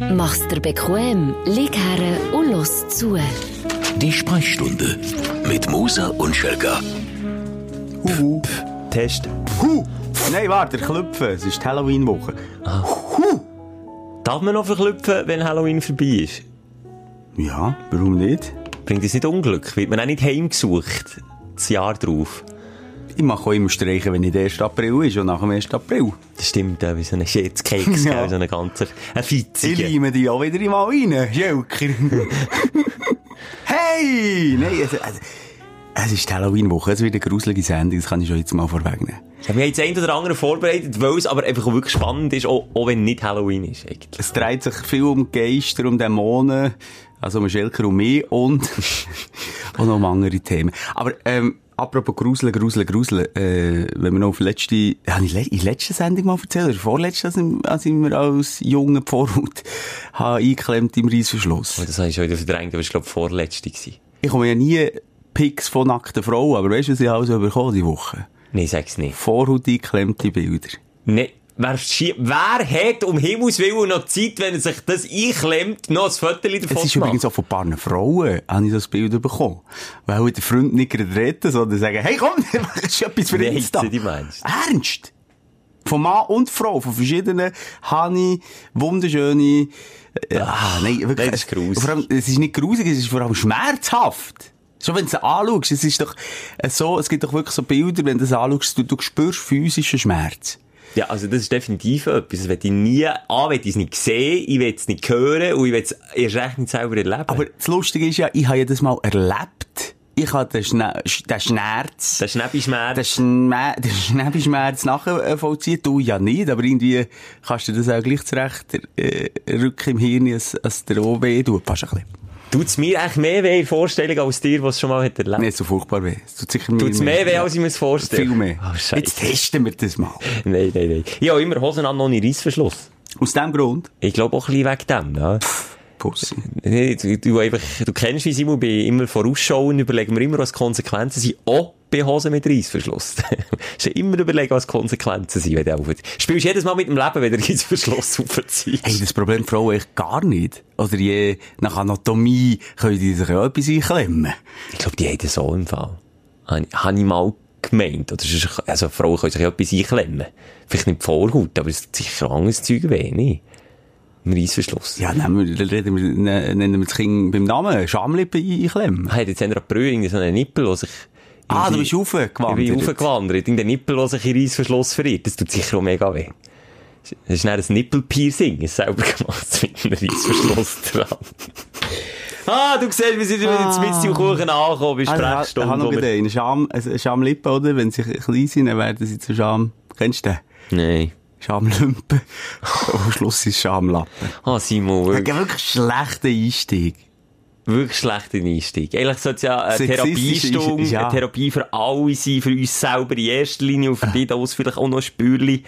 Mach's dir bequem, lieg her und los zu. Die Sprechstunde mit Musa und Schelga. Huhu. Test. Huh. Nein, warte, Klüpfen. Es ist die Halloween-Woche. Huh. Darf man noch verklüpfen, wenn Halloween vorbei ist? Ja, warum nicht? Bringt das nicht Unglück? Wird man auch nicht heimgesucht? Das Jahr drauf. Ich mache auch immer Streichen, wenn nicht 1. April ist und nach dem 1. April. Das stimmt, äh, wie so ein Schätzkeks, Ja. so ein ganzer, ein Ich Fitziger. leime die auch wieder mal rein, Schelker. hey! Nein, es, es, es ist Halloween-Woche. Es wird eine gruselige Sendung, das kann ich schon jetzt mal vorwegnehmen. Ich habe mir jetzt ein oder andere vorbereitet, weil es aber einfach auch wirklich spannend ist, auch, auch wenn nicht Halloween ist, eigentlich. Es dreht sich viel um Geister, um Dämonen, also um Schelker und mich und, und noch um andere Themen. Aber, ähm, apropos Gruseln, Gruseln, Gruseln, äh, wenn wir noch auf letzte, habe ich in der letzten Sendung mal erzählt, oder vorletzte, als ich, als ich mir als junger habe eingeklemmt im Reissverschluss. Und das habe ich schon wieder verdrängt, aber war, glaube ich, vorletzte. gewesen. Ich komme ja nie Pics von nackten Frauen, aber weißt du, was ich alles bekommen die Woche? Nein, sag's nicht. Vorhaut eingeklemmte Bilder. Nee. Wer, wer hat um Himmels Willen noch Zeit, wenn er sich das einklemmt, noch ein Foto davon Es ist übrigens auch von ein paar Frauen, habe ich das Bild bekommen. Weil der Freund nicht gerade retten, sondern sagen, hey komm, das ist etwas für Wie Insta. die meinst? Ernst? Von Mann und Frau, von verschiedenen, habe ich wunderschöne, äh, ah, nein, wirklich. nein, das ist grusig. Vor allem, es ist nicht grusig, es ist vor allem schmerzhaft. Schon wenn du es anschaust, es ist doch äh, so, es gibt doch wirklich so Bilder, wenn du es anschaust, du, du spürst physischen Schmerz. Ja, also das ist definitiv etwas. Das will ich nie, A, will ich es nicht sehen, ich will es nicht hören und ich will es erst recht nicht selber erleben. Aber das Lustige ist ja, ich habe ja das mal erlebt. Ich habe den, den Schmerz, der Schnäppischmerz. den, Schme den Schneebeschmerz nachvollziehen. Du ja nicht, aber irgendwie kannst du das auch gleich zurecht äh, rücken im Hirn, als, als der OB tut. Fast ein bisschen. Tut es mir echt mehr weh in Vorstellung als dir, was schon mal hat erlebt? Nicht so furchtbar weh. Es tut sicher es mehr weh, als ich mir es vorstelle? Viel mehr. Oh. Jetzt testen wir das mal. Nein, nein, nein. Ich habe immer Hosen an ohne Reissverschluss. Aus dem Grund, Ich glaube auch ein bisschen wegen dem, ja. Pussy. Du, du, einfach, du kennst, wie Simon, bei immer vorausschauen, überlegen wir immer, was Konsequenzen sind, auch bei Hosen mit Reissverschluss. Du musst immer überlegen, was die Konsequenzen sind, wenn du aufhörst. Spielst jedes Mal mit dem Leben, wenn du Reissverschluss aufziehst. Hey, das Problem Frauen echt gar nicht. Oder je nach Anatomie können die sich ja etwas einklemmen. Ich glaube, die haben das so im Fall. Habe ich mal gemeint. Oder also Frauen können sich ja etwas einklemmen. Vielleicht nicht die Vorhaut, aber es ist sicher auch anderes Zeug wenig. Im Reissverschluss. Ja, nehmen wir, wir, ne- nennen wir das Kind beim Namen. Schamlippen einklemmen. Hat jetzt Sandra Brü irgendwie so einen Nippel, der sich... Ah, du bist raufgewandert. Ich bin raufgewandert. In den Nippel, der sich in Reissverschluss verirrt. Das tut sicher auch mega weh. Das ist dann ein Nippelpiercing, selber gemacht mit einem Reissverschluss dran. ah, du siehst, wir sind wieder mit im Kuchen angekommen bei Ah, ich habe Sprechstunde. noch wo wir- gerade einen. Scham, eine Schamlippe, oder? Wenn sie klein sind, dann werden sie zu Scham. Kennst du den? Nein. Schamlümpen. Am Schluss ist Schamlappen. Ah, Simon, wirklich. Ein wirklich schlechter Einstieg. Wirklich schlechter Einstieg. Eigentlich sollte es ja eine Therapiestunde, ja. eine Therapie für alle sein, für uns selber in erster Linie und für die da vielleicht auch noch ein.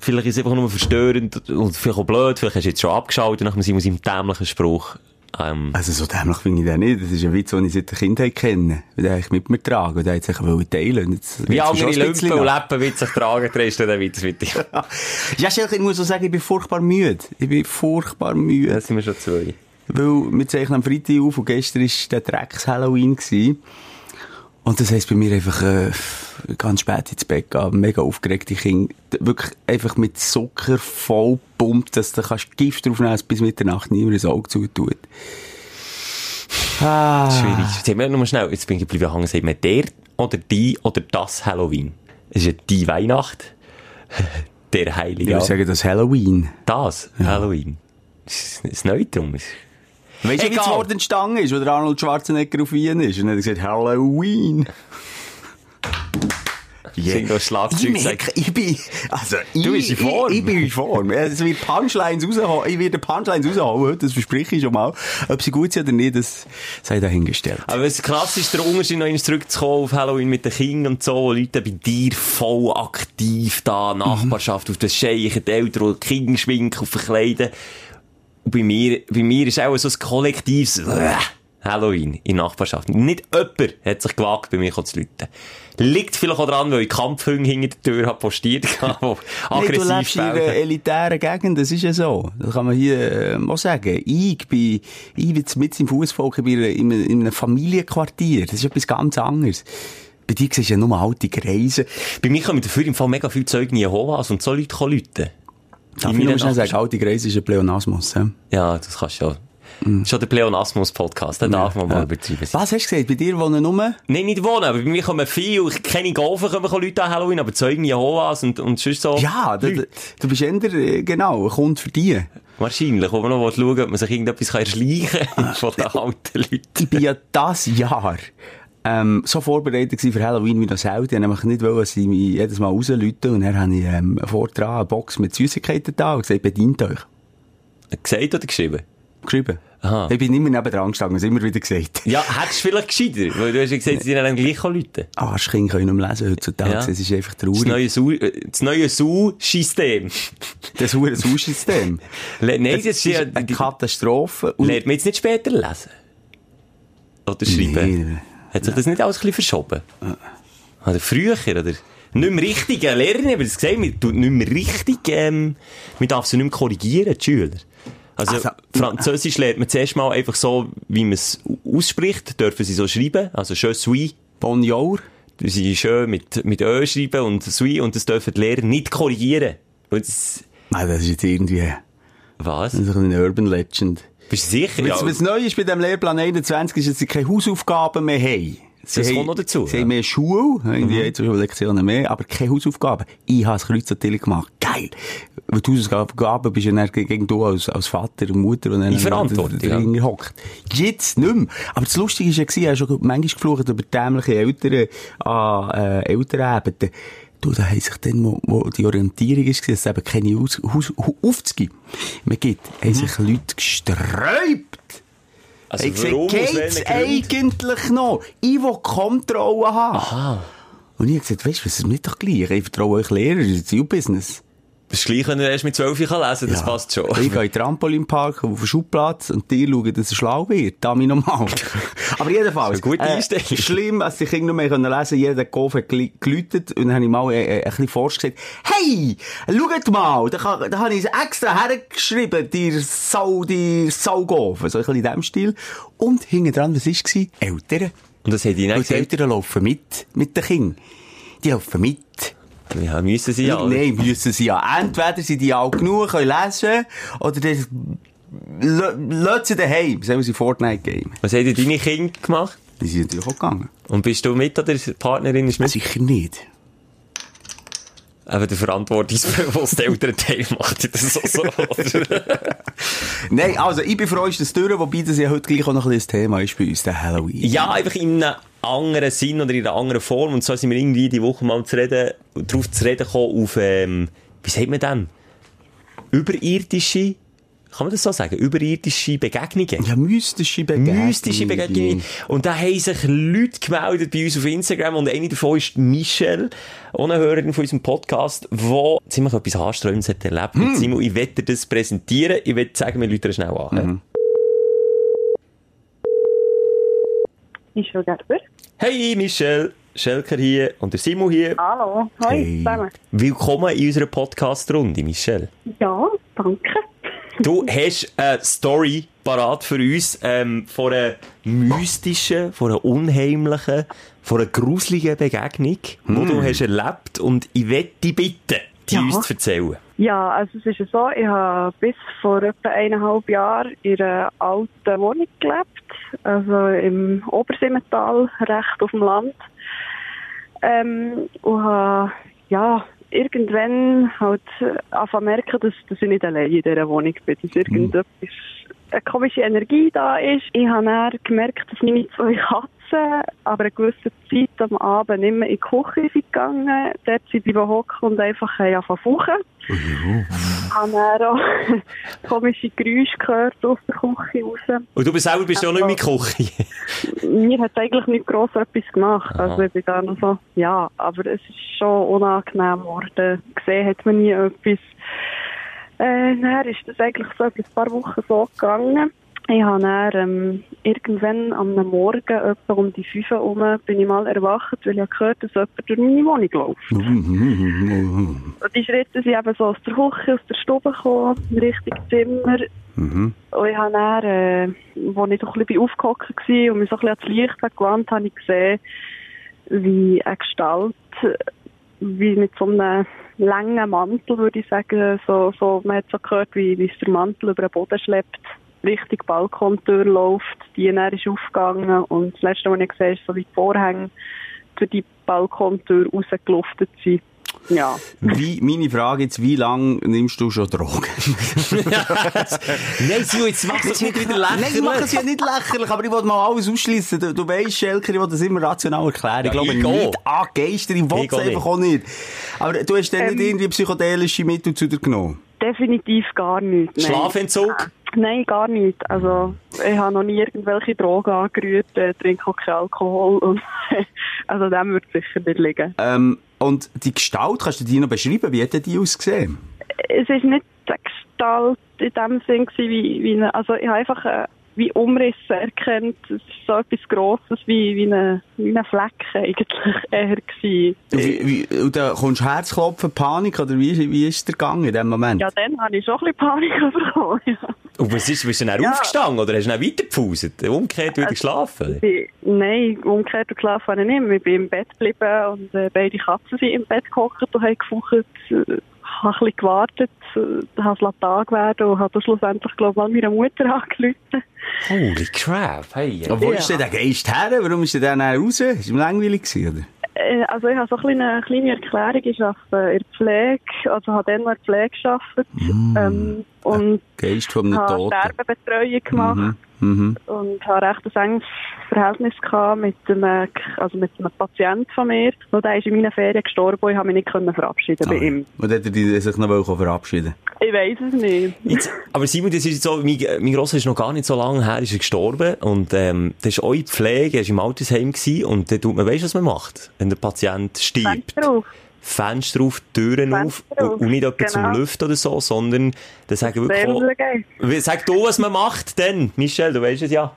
Vielleicht ist es einfach nur verstörend und vielleicht auch blöd, vielleicht hast du jetzt schon abgeschaltet nach dem seinem dämlichen Spruch. Ähm, Also so dämlich finde ich den nicht. Das ist ein Witz, den ich seit der Kindheit kenne. Weil der eigentlich mit mir tragen. Und der hat sich wollen teilen. Jetzt- wie andere Lumpen und. Leppen mit sich tragen, drehst du dann weiter mit dir. Ja, ich muss auch sagen, ich bin furchtbar müde. Ich bin furchtbar müde. Da sind wir schon zwei. Weil wir zeichnen am Freitag auf und gestern war der Drecks-Halloween. Und das heisst bei mir einfach äh, ganz spät ins Bett gehen, mega aufgeregte Kinder. Wirklich einfach mit Zucker voll pumpt, dass du kannst Gift draufnehmen kannst, bis Mitternacht niemand ins Auge zutut. Ah. Schwierig. Sag mir nur schnell, jetzt bin ich geblieben hängen, sagt man der oder die oder das Halloween? Es ist ja die Weihnacht, der Heilige. Ich würde sagen, das Halloween. Das, Halloween. Das ist das Neutrum. Weißt du, wie das. Wort entstanden ist, wo der Arnold Schwarzenegger auf Wien ist? Und dann hat er gesagt, Halloween. Noch Schlagzeug, Ich merke, ich bin, also, ich, Du bist in Form. Ich, ich bin in Form. Es wird Punchlines rausholen. Ich werde Punchlines rausholen heute, das verspreche ich schon mal. Ob sie gut sind oder nicht, das sei dahingestellt. Aber es krass ist der Unterschied, noch einmal zurückzukommen auf Halloween mit den Kindern und so, wo Leute bei dir voll aktiv da, Nachbarschaft, auf das Scheichen, die Eltern, die Kinder schminken und verkleiden. Und bei mir, bei mir ist auch so ein kollektives, äh, Halloween in Nachbarschaft. Nicht jemand hat sich gewagt, bei mir zu läuten. Liegt vielleicht auch daran, weil ich Kampfhunde hinter der Tür habe postiert habe, Nee, du lebst in einer elitären Gegend, das ist ja so. Das kann man hier äh, mal sagen. Ich bin, ich bin mit im Fußvolk, in, einem- in einem Familienquartier. Das ist etwas ganz anderes. Bei dir siehst du ja nur alte Kreise. Bei mir kommen dafür im Fall mega viele Zeugen Jehovas und so Leute können läuten. Darf ich nur schnell sagen, alte Kreise ist ein Pleonasmus. Ja? Ja, das kannst du ja. Schon der Pleonasmus-Podcast, den darf man mal übertreiben. Was hast du gesagt? Bei dir wohnen nur? Nein, nicht wohnen, aber bei mir kommen viele, ich kenne Golfen, kommen Leute an Halloween, aber Zeugen Jehovas und, und sonst so. Ja, du, Leute. du bist eher, äh, genau, ein Kunde für die. Wahrscheinlich, wo man noch schauen ob man sich irgendetwas kann erschleichen Ah. kann von den alten Leuten. Ich bin ja das Jahr ähm, so vorbereitet für Halloween wie noch selten. Ich wollte nämlich nicht, wollen, dass sie mich jedes Mal rauslüten und dann habe ich ähm, vordran eine Box mit Süßigkeiten da und gesagt, bedient euch. Gesagt oder geschrieben? Geschrieben. Aha. Ich bin immer neben dran gestanden, es immer wieder gesagt. Ja, hättest du vielleicht gescheiter, weil du hast ja gesagt, sie dann gleich Leute. Arschkinder können nicht mehr lesen heutzutage, Ja. es ist einfach Das traurig. neue äh, das neue Sau-System. Das hure Sushi-System. Nein, Das das ist eine Katastrophe. Lernt man jetzt nicht später lesen? Oder schreiben? Nee. Hat sich das nicht alles ein bisschen verschoben? Oder früher, oder? Nicht mehr richtig, äh, Lehrerin, aber das gesehen, man tut nicht mehr richtig, ähm, man darf sie nicht mehr korrigieren, die Schüler. Also, Also, Französisch lernt man zuerst mal einfach so, wie man es ausspricht, dürfen sie so schreiben, also je suis, Bonjour. sie schön mit, mit Ö schreiben und suis, und das dürfen die Lehrer nicht korrigieren. Und das, Nein, das ist jetzt irgendwie was? das ist eine Urban Legend. Bist du sicher? Was, was neu ist bei dem Lehrplan 21 ist, dass sie keine Hausaufgaben mehr haben. Sie Das haben, kommt noch dazu, Sie ja. haben mehr Schule, irgendwie jetzt schon Lektionen mehr, aber keine Hausaufgaben. Ich habe das Kreuz an Tilly gemacht. Geil! Weil die Hausaufgaben bist ja dann gegen du als, als Vater und Mutter und dann Verantwortung, ja. hockt. Jetzt nicht mehr. Aber das Lustige ist ja ich habe schon manchmal geflucht über dämliche Eltern an äh, Elternabenden. Du, da haben sich dann, wo, wo die Orientierung ist, dass es eben keine Haus, Haus, Aufzüge mehr gibt, haben sich Leute gesträubt. Also, Ich warum, geht's Gründen? eigentlich noch? Ich will Kontrolle haben. Aha. Und ich hab gesagt, weißt du, was ist mir doch gleich? Ich vertraue euch Lehrer, das ist Business. Das gleich, wenn er erst mit 12 kann lesen das passt schon. Ich gehe in den Trampolinpark auf den Schubplatz und die schauen, dass er schlau wird. Da mich nochmal. Aber jedenfalls. Ist gute Einstellung. schlimm, als die Kinder noch mehr lesen Jeder Golf hat gel- geläutet. Und dann habe ich mal äh, äh, ein bisschen gesagt, hey, schaut mal, da, kann, da habe ich es extra hergeschrieben, die Sau, die Saugolf. So ein bisschen in diesem Stil. Und hinten dran, was war? Eltern. Und das hat die nicht die. Eltern laufen mit, mit den Kindern. Die laufen mit. Ja, müssen sie ja. Nein, müssen sie ja. Entweder sind die alt genug, können lesen, oder das, lassen sie daheim, sollen sie Fortnite Game. Was haben deine Kinder gemacht? Die sind natürlich auch gegangen. Und bist du mit oder Partnerin ist mit? Sicher nicht. Eben der verantwortungsbewusste Elternteil macht das so, so? Nein, also, ich bin froh, ist das durch, wobei das ja heute gleich auch noch ein Thema ist bei uns, der Halloween. Ja, einfach in einem anderen Sinn oder in einer anderen Form. Und so sind wir irgendwie die Woche mal zu reden, drauf zu reden gekommen auf, ähm, wie sagt man denn? Überirdische, kann man das so sagen? Überirdische Begegnungen. Ja, mystische Begegnungen. Mystische Begegnungen. Und da haben sich Leute gemeldet bei uns auf Instagram und eine davon ist Michelle, eine Hörerin von unserem Podcast, die ziemlich etwas Anströmendes hat erlebt. Hm. Und Simon, ich werde dir das präsentieren. Ich werde sagen, wir Leute schnell an. Mhm. Michel Gerber. Hey Michelle, Schelker hier und der Simon hier. Hallo, hoi Hey. zusammen. Willkommen in unserer Podcast-Runde, Michelle. Ja, danke. Du hast eine Story parat für uns ähm, von einer mystischen, von einer unheimlichen, von einer gruseligen Begegnung, die du hast erlebt und ich werde dich bitten, die Ja. uns zu erzählen. Ja, also es ist ja so, ich habe bis vor etwa eineinhalb Jahren in einer alten Wohnung gelebt, also im Obersimmental, recht auf dem Land. Ähm, und habe, ja, irgendwann halt angefangen zu merken, dass, dass ich nicht allein in dieser Wohnung bin, dass irgendetwas, eine komische Energie da ist. Ich habe dann gemerkt, dass meine zwei Katzen aber eine gewisse Zeit am Abend nicht mehr in die Küche gegangen. Dort sind sie hocken und einfach haben angefangen fauchen. Ich habe dann auch komische Geräusche gehört aus der Küche raus. Und du bist selber bist ja auch nicht in der Küche. Mir hat eigentlich nicht gross etwas gemacht. Also ich bin da noch so, ja, aber es ist schon unangenehm geworden. Gesehen hat man nie etwas. Äh, dann ist das eigentlich so ein paar Wochen so gegangen. Ich habe dann, ähm, irgendwann am Morgen, etwa um die 5 Uhr herum, bin ich mal erwacht, weil ich habe gehört, dass jemand durch meine Wohnung läuft. Und die Schritte sind eben so aus der Küche, aus der Stube gekommen, Richtung Zimmer. Und ich habe dann, äh, als ich so ein bisschen aufgehockt war und mich so ein bisschen ans Licht gewandt habe ich gesehen, wie eine Gestalt, wie mit so einem langen Mantel, würde ich sagen, so, so, man hat so gehört, wie, wie es der Mantel über den Boden schleppt, Richtung Balkontür läuft, die dann ist aufgegangen und das Letzte, was ich gesehen habe, ist so wie die Vorhänge durch die Balkontür rausgeluftet sind. Ja. Wie, meine Frage jetzt, wie lange nimmst du schon Drogen? Nein, Simon, jetzt mach es nicht wieder Nein, ich mache es lächerlich. ja nicht lächerlich, aber ich wollte mal alles ausschließen. Du, du weißt, Schelker, ich will das immer rational erklären. Ich Ja, glaube ich nicht auch. an Geister, ich will Ich es einfach auch nicht. Aber du hast dann Ähm. nicht irgendwie psychedelische Mittel zu dir genommen? Definitiv gar nicht. Nein. Schlafentzug? Nein, gar nicht. Also, ich habe noch nie irgendwelche Drogen angerührt, äh, trinke auch keinen Alkohol und, also dem wird sicher nicht liegen. Ähm, und die Gestalt, kannst du die noch beschreiben? Wie hat die ausgesehen? Es ist nicht eine Gestalt in dem Sinn wie, wie eine, also ich habe einfach äh, wie Umrisse erkannt. Es ist so etwas Grosses wie, wie eine, wie eine Fleck eigentlich eher gewesen. Wie, wie, und da kommst du Herzklopfen, Panik, oder wie, wie ist der Gang in dem Moment? Ja, dann habe ich schon ein bisschen Panik bekommen, ja. Und was ist, bist du dann Ja. aufgestanden oder hast du dann weitergepfuset? Umgekehrt wieder geschlafen? Ich bin- Nein, umgekehrt und geschlafen habe ich nicht mehr. Ich bin im Bett geblieben und äh, beide Katzen sind im Bett gehockt und haben gefaucht. Habe ein bisschen gewartet, äh, habe es Tag werden und habe dann schlussendlich, glaube ich, mal meiner Mutter angerufen. Holy crap, hey. Aber wo Ja. ist denn der Geist her? Warum ist der dann raus? Ist ihm langweilig gewesen, oder? Äh, Also ich habe so eine kleine Erklärung. Ich arbeite in der Pflege, also habe dann noch in der Pflege gearbeitet ähm, und Geist von einem habe Toten. Sterbebetreuung gemacht Mhm. und habe recht ein enges Verhältnis gehabt mit einem, also mit einem Patienten von mir. Und der ist in meinen Ferien gestorben und ich habe mich nicht können verabschieden bei ihm. Und hat er die- sich noch verabschieden Ich weiß es nicht. Jetzt, aber Simon, das ist jetzt so, mein, mein Grosser ist noch gar nicht so lange her, ist er gestorben. Und, ähm, das ist eure Pflege, er war im Altersheim gewesen, und dann tut man, weißt du, was man macht? Wenn der Patient stirbt. Fenster auf. Fenster auf, Türen Fenster auf, auf, und, nicht zum genau. Lüften oder so, sondern, dann sagen wirklich, oh, sag du, was man macht, denn, Michel, du weißt es ja.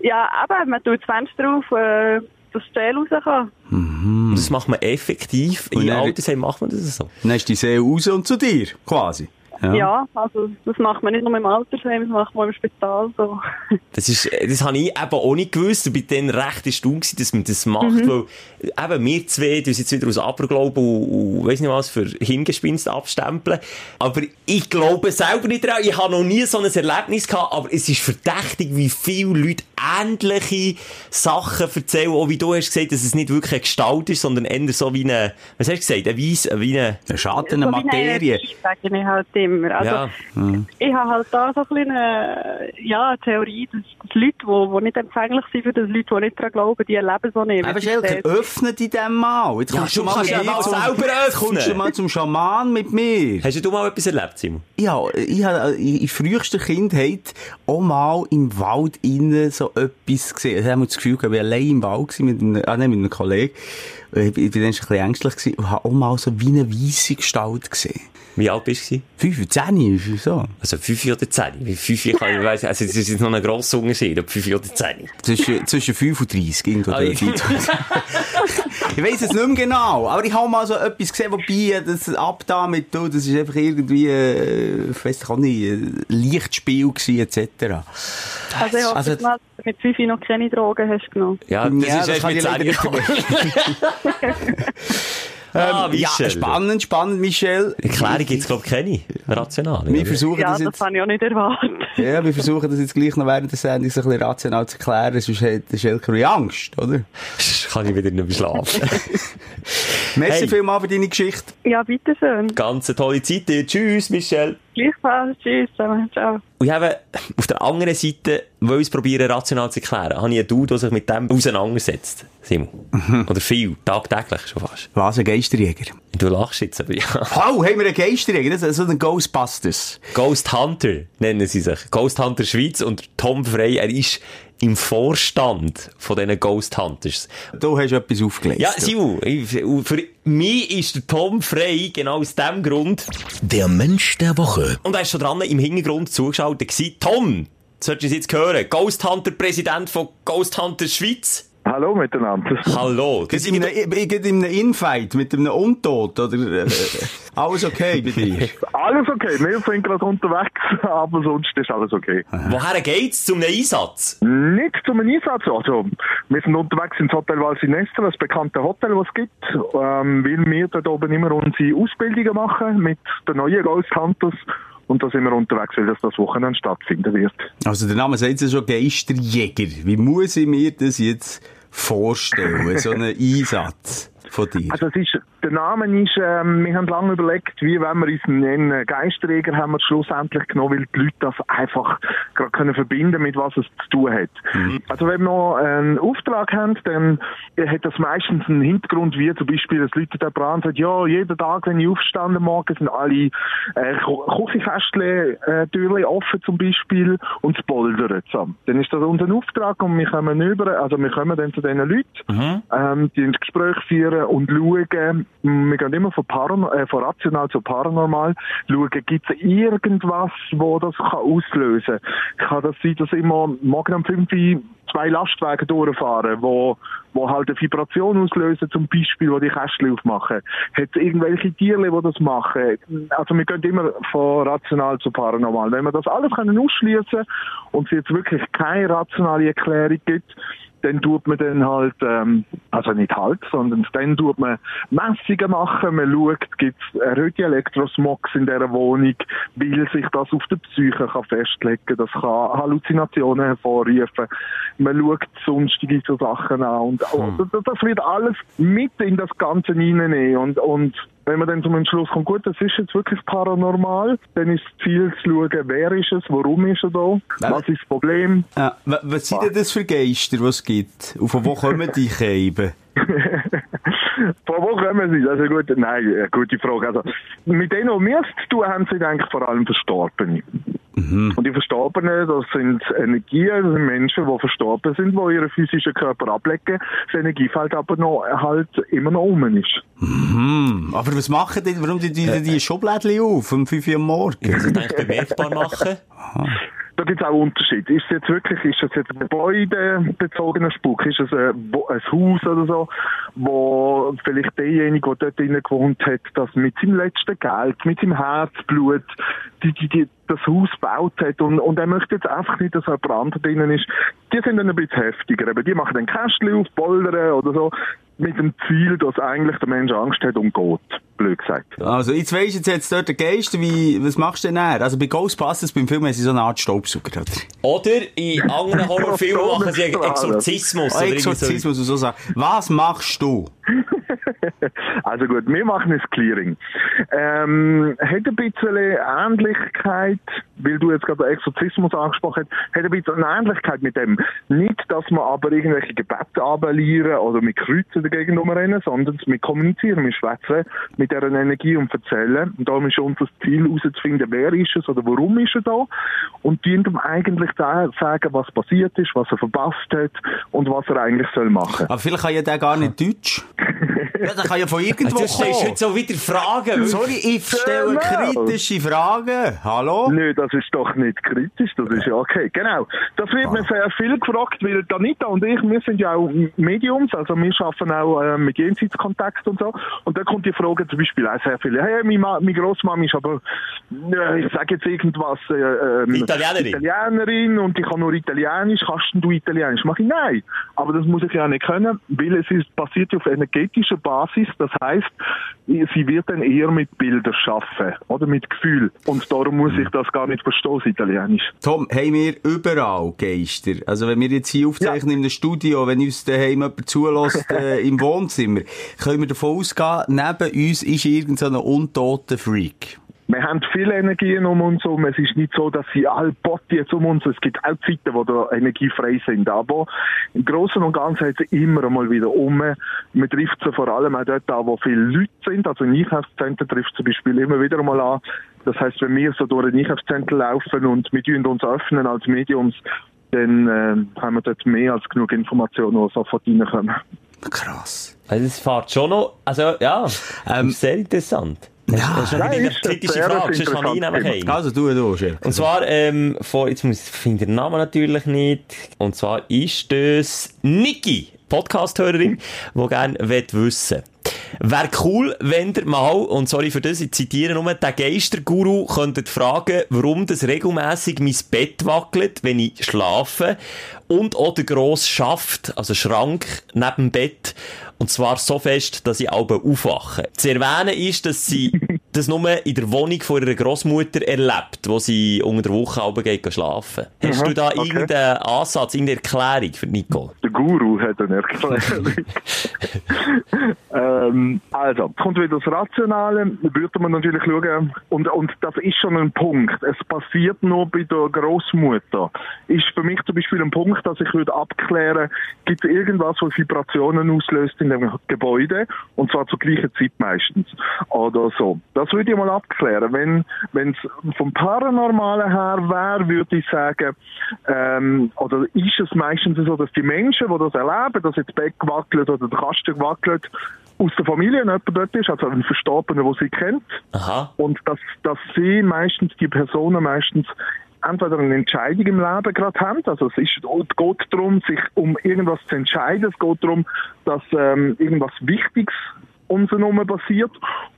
Ja, aber man tut das Fenster auf, äh, dass die Seele raus kann. Und das macht man effektiv. Und In Altersheim macht man das so. Dann ist die Seele raus und zu dir, quasi. Ja. also das macht man nicht nur im Altersheim, das macht man im Spital so. Das ist, äh, das habe ich eben auch nicht gewusst. Ich bin dann recht erstaunt gewesen, dass man das macht, weil, eben, wir zwei, du jetzt wieder aus Aberglauben und, und weiss nicht was für Hingespinst abstempeln. Aber ich glaube selber nicht daran. Ich habe noch nie so ein Erlebnis gehabt, aber es ist verdächtig, wie viele Leute ähnliche Sachen erzählen, auch wie du hast gesagt, dass es nicht wirklich eine Gestalt ist, sondern eher so wie eine, was hast du gesagt, eine Weiss, wie eine, Ein Schatten, so eine wie Materie. Sage ich halt immer. Also, ja. Ich habe halt da so ein bisschen eine, ja, Theorie, dass, dass Leute, die, die nicht empfänglich sind für das, Leute, die nicht daran glauben, die erleben so nicht. Aber Schelker, öffne dich dem mal. Jetzt Ja, kommst du du mal, ja mir mal zum- selber jetzt kommst du öffnen. mal zum Schaman mit mir. Hast du mal etwas erlebt, Simon? Ja, ich habe in frühester Kindheit auch mal im Wald innen so etwas gesehen. Ich habe das Gefühl, ich war allein im Wald mit einem, ah, nein, mit einem Kollegen. Ich bin dann schon ein bisschen ängstlich und habe auch mal so wie eine weisse Gestalt gesehen. Wie alt bist du? 15, so. Also 5 oder 10. Wie 5 kann ich weiss, also es ist jetzt noch ein grosser Unterschied, ob 5 oder 10. Zwischen, zwischen 5 und 30, irgendwo Ah, dort. ich weiss es nicht mehr genau, aber ich habe mal so etwas gesehen, wobei das ab da mit, du, das ist einfach irgendwie, äh, ich weiss auch nicht, ein Lichtspiel gewesen, etc. Also ich hoffe, Also- mit 5 noch keine Drogen hast genommen. Ja, das Ja, ist das erst mit ich leider 10 Jahren. ah, ja, Michel. spannend, spannend, Michel. Erklärung gibt's, glaub ich, keine. Rational. Wir versuchen Ja, das das jetzt, habe ich auch nicht erwartet. ja, wir versuchen das jetzt gleich noch während der Sendung so ein bisschen rational zu erklären, sonst hat der Schelker Angst, oder? Kann ich wieder nicht mehr schlafen. Merci Hey. vielmals für deine Geschichte. Ja, bitteschön. Ganz eine tolle Zeit dir. Tschüss, Michel. Gleichfalls. Tschüss. zusammen. Ciao. Und auf der anderen Seite, weil ich es probiere rational zu erklären, habe ich einen Dude, der sich mit dem auseinandersetzt. Simon. Oder viel, tagtäglich schon fast. Was, ein Geisterjäger? Du lachst jetzt, aber ja. Oh, haben wir einen Geisterjäger? Das ist so ein Ghostbusters. Ghost Hunter nennen sie sich. Ghost Hunter Schweiz und Tom Frey, er ist im Vorstand von diesen Ghost Hunters. Du hast etwas aufgelegt. Ja, Simon, für mich ist der Tom Frey genau aus dem Grund, Der Mensch der Woche. und er ist schon dran im Hintergrund zugeschaltet gewesen. Tom, solltest du es jetzt hören. Ghost Hunter, Präsident von Ghost Hunter Schweiz. Hallo miteinander. Hallo. Geht in einem, geht in einem Infight mit einem Untot, oder? Äh, alles okay bei dir? Alles okay, wir sind gerade unterwegs, aber sonst ist alles okay. Woher geht's zum Einsatz? Nicht zum Einsatz, also wir sind unterwegs ins Hotel Valsinestra, das bekannte Hotel, was es gibt, ähm, weil wir dort oben immer unsere Ausbildungen machen mit den neuen Ghost Hunters und da sind wir unterwegs, weil das das Wochenende stattfinden wird. Also der Name sagt ja schon Geisterjäger. Wie muss ich mir das jetzt vorstellen, so einen Einsatz von dir? Also ist, der Name ist, ähm, wir haben lange überlegt, wie wenn wir uns nennen. Geisträger haben wir schlussendlich genommen, weil die Leute das einfach gerade können verbinden mit was es zu tun hat. Also wenn wir einen Auftrag haben, dann hat das meistens einen Hintergrund, wie zum Beispiel, dass Leute da dran sagen, ja, jeden Tag, wenn ich aufstanden morgen, sind alle äh, Küchenkästchen äh, Türchen offen zum Beispiel und es poldert. So. Dann ist das unser Auftrag und wir kommen über, also wir kommen dann zu diesen Leuten, ähm, die ein Gespräch führen und schauen, wir gehen immer von, Paran äh, von rational zu paranormal, schauen, gibt es irgendwas, wo das kann auslösen kann. Kann das sein, dass immer morgen um 5 Uhr zwei Lastwagen durchfahren, wo, wo halt eine Vibration auslösen, zum Beispiel, wo die Kästchen aufmachen. Hat es irgendwelche Tiere, die das machen? Also wir gehen immer von rational zu paranormal. Wenn wir das alles können und es jetzt wirklich keine rationale Erklärung gibt, dann tut man dann halt, ähm, also nicht halt, sondern dann tut man Messungen machen, man schaut, gibt es erhöhte Elektrosmogs in dieser Wohnung, weil sich das auf der Psyche kann festlegen das kann Halluzinationen hervorrufen, man schaut sonstige so Sachen an und, und das wird alles mit in das Ganze reinnehmen und, und wenn man dann zum Entschluss kommt, gut, das ist jetzt wirklich paranormal, dann ist das Ziel zu schauen, wer ist es, warum ist er da, was ist das Problem. Ja, wa- was sind denn das für Geister, die es gibt? Und von wo kommen die Käben? Von wo kommen sie? Also gut, nein, eine gute Frage. Also, mit denen, die wir es zu tun haben, sind eigentlich vor allem Verstorbene. Und die Verstorbenen, das sind Energien, das sind Menschen, die verstorben sind, die ihren physischen Körper ablegen. Das Energiefeld aber noch halt immer noch um ist. Hm, aber was machen die, warum die, die, die Schublädchen auf um 5 Uhr am Morgen? Es eigentlich bemerkbar machen. Da gibt es auch Unterschiede. Ist es jetzt wirklich, ist das jetzt ein gebäudebezogener Spuk? Ist es ein, ein Haus oder so, wo vielleicht derjenige, der dort drinnen gewohnt hat, das mit seinem letzten Geld, mit seinem Herzblut, die, die, die, das Haus gebaut hat und, und er möchte jetzt einfach nicht, dass jemand anderes drinnen ist. Die sind dann ein bisschen heftiger. Eben, die machen dann Kästchen auf, Poldern oder so, mit dem Ziel, dass eigentlich der Mensch Angst hat und geht. Blöd gesagt. Also, jetzt weisst du, jetzt hat's dort einen Geist, wie, was machst du denn dann? Also, bei Ghostbusters, beim Film, haben sie so eine Art Staubsauger, oder? Oder in anderen Horrorfilmen machen sie einen Exorzismus. Oh. Exorzismus und so sagen. Was machst du? Also gut, wir machen ein Clearing. Ähm, hat ein bisschen Ähnlichkeit, weil du jetzt gerade den Exorzismus angesprochen hast, hat ein bisschen eine Ähnlichkeit mit dem. Nicht, dass wir aber irgendwelche Gebete abelieren oder mit Kreuzen dagegen rumrennen, sondern wir kommunizieren, wir schwätzen mit dieser Energie und erzählen. Und darum ist unser Ziel herauszufinden, wer ist es oder warum ist er da. Und die ihm eigentlich da sagen, was passiert ist, was er verpasst hat und was er eigentlich soll machen. Aber vielleicht kann ja der gar nicht Deutsch. ja, der kann ja von irgendwo Du stellst kommen. heute so wieder Fragen. Sorry, ich stelle Genau. kritische Fragen. Hallo? Nö, das ist doch nicht kritisch, das ist ja okay. Genau. Das wird mir sehr viel gefragt, weil Danita und ich, wir sind ja auch Mediums, also wir arbeiten auch äh, mit Jenseitskontakt und so. Und da kommt die Frage zum Beispiel auch sehr viele, hey, meine, Ma meine Grossmama ist aber, äh, ich sage jetzt irgendwas, äh, ähm, Italienerin. Italienerin und ich kann nur Italienisch, kannst du Italienisch? Mach ich nein. Aber das muss ich ja nicht können, weil es ist, basiert auf energetischer Basis, das heißt, sie wird dann eher mit Bildern schaffen oder mit Gefühl. Und darum muss ich das gar nicht verstehen, das Italienisch. Tom, haben wir überall Geister? Also wenn wir jetzt hier aufzeichnen in einem Studio, wenn uns daheim jemand zulässt äh, im Wohnzimmer, können wir davon ausgehen, neben uns ist irgend so untoter Freak. Wir haben viele Energien um uns herum. Es ist nicht so, dass sie alle Bot jetzt um uns Es gibt auch Zeiten, wo da energiefrei sind. Aber im Großen und Ganzen hat sie immer einmal wieder um. Man trifft sie vor allem auch dort an, wo viele Leute sind. Also ein Einkaufszentrum trifft zum Beispiel immer wieder einmal an. Das heißt, wenn wir so durch ein Einkaufszentrum laufen und wir uns öffnen als Mediums, dann äh, haben wir dort mehr als genug Informationen, die sofort reinkommen. Krass. Also, das fährt schon noch, also, ja, Ähm, sehr interessant. Ja, Das ist eine kritische Frage, sonst kann ich nämlich eine. Also du, du, Schelker. Und zwar, ähm, von, jetzt muss ich, finde den Namen natürlich nicht. Und zwar ist das Niki, Podcast-Hörerin, die gerne wissen Wäre cool, wenn der mal, und sorry für das, ich zitiere nur, der Geisterguru könntet fragen, warum das regelmäßig mein Bett wackelt, wenn ich schlafe, und auch der grosse Schaft, also Schrank neben dem Bett, und zwar so fest, dass ich alle aufwache. Zu erwähnen ist, dass sie das nur in der Wohnung von ihrer Großmutter erlebt, wo sie unter der Woche alle geht schlafen. Hast Aha, du da okay. irgendeinen Ansatz, irgendeine Erklärung für Nicole? Der Guru hat eine Erklärung. ähm, also, kommt wieder das Rationale, würde man natürlich schauen, und, und das ist schon ein Punkt. Es passiert nur bei der Großmutter. Ist für mich zum Beispiel ein Punkt, dass ich würde abklären, gibt es irgendwas, was Vibrationen auslöst in dem Gebäude, und zwar zur gleichen Zeit meistens. Oder so. Das würde ich mal abklären. Wenn wenn es vom Paranormalen her wäre, würde ich sagen, ähm, oder ist es meistens so, dass die Menschen, die das erleben, dass jetzt das Bett gewackelt oder der Kasten gewackelt, aus der Familie jemand dort ist, also ein Verstorbener, den sie kennt, Aha. und dass, dass sie meistens, die Personen meistens entweder eine Entscheidung im Leben gerade haben, also es ist, es geht darum, sich um irgendwas zu entscheiden, es geht darum, dass ähm, irgendwas Wichtiges uns herum passiert.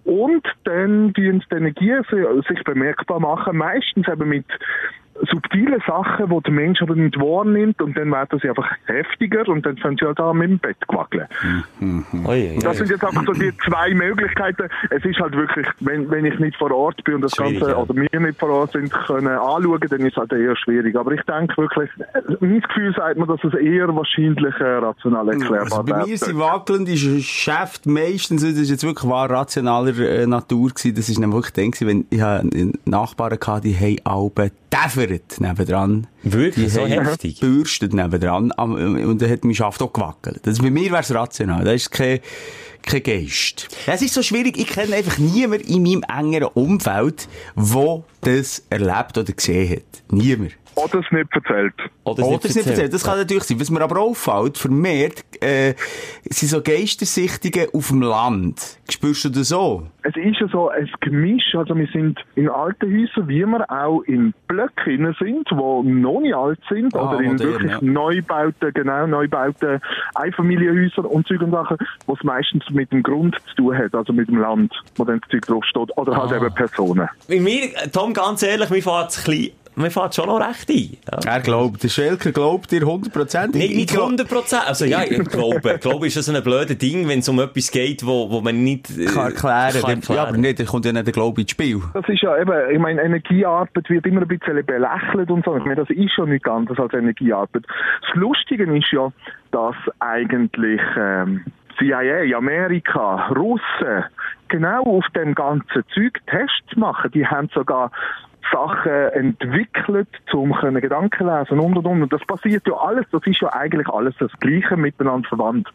Und dann die die Energie si- sich bemerkbar machen, meistens eben mit subtile Sachen, die der Mensch aber nicht wahrnimmt und dann werden sie einfach heftiger und dann können sie halt auch mit dem Bett wackeln. Oi, Das sind jetzt einfach so die zwei Möglichkeiten. Es ist halt wirklich, wenn, wenn ich nicht vor Ort bin und das Schwierig, Ganze, ja. oder wir nicht vor Ort sind, können anschauen, dann ist es halt eher schwierig. Aber ich denke wirklich, äh, mein Gefühl sagt mir, dass es eher wahrscheinlich äh, rational erklärbar Also bei mir sind wackelnde Geschäfte meistens, das ist jetzt wirklich wahr rationaler äh, Natur gewesen, das ist nämlich wirklich wenn ich habe einen Nachbarn hatte, die haben alle täfert nebendran. Wirklich? Die So heftig? Bürstet nebendran und dann hat mein Schaft auch gewackelt. Das, bei mir wäre es rational, das ist kein, kein Geist. Es ist so schwierig, ich kenne einfach niemanden in meinem engeren Umfeld, der das erlebt oder gesehen hat. Niemand. Oder es nicht erzählt. Oder Oder es nicht erzählt. Das kann natürlich sein. Was mir aber auffällt, vermehrt, äh, sind so Geistersichtungen auf dem Land. Spürst du das so? Es ist ja so ein Gemisch, also wir sind in alten Häusern, wie wir auch in Blöcken sind, die noch nicht alt sind, Ah, oder in modern, wirklich ja. Neubauten, genau, Neubauten Einfamilienhäuser und Zeug und Sachen, wo es meistens mit dem Grund zu tun hat, also mit dem Land, wo dann das Zeug draufsteht, oder halt Ah. eben Personen. Bei mir, Tom, ganz ehrlich, mir fährt es klein. Mir fährt schon noch recht ein. Ja. Er glaubt, der Schelker glaubt dir 100%. Nicht, nicht 100 Prozent. Also ja, ich glaube, glaube ist das ein blödes Ding, wenn es um etwas geht, wo, wo man nicht äh, kann erklären. kann Ja, aber nicht, da kommt ja nicht der Glaube ins Spiel. Das ist ja eben, ich meine, Energiearbeit wird immer ein bisschen belächelt und so. Ich meine, das ist schon nichts anderes als Energiearbeit. Das Lustige ist ja, dass eigentlich ähm, CIA, Amerika, Russen genau auf dem ganzen Zeug Tests machen. Die haben sogar Sachen entwickelt, um können Gedanken lesen und und und. Und das passiert ja alles, das ist ja eigentlich alles das Gleiche miteinander verwandt.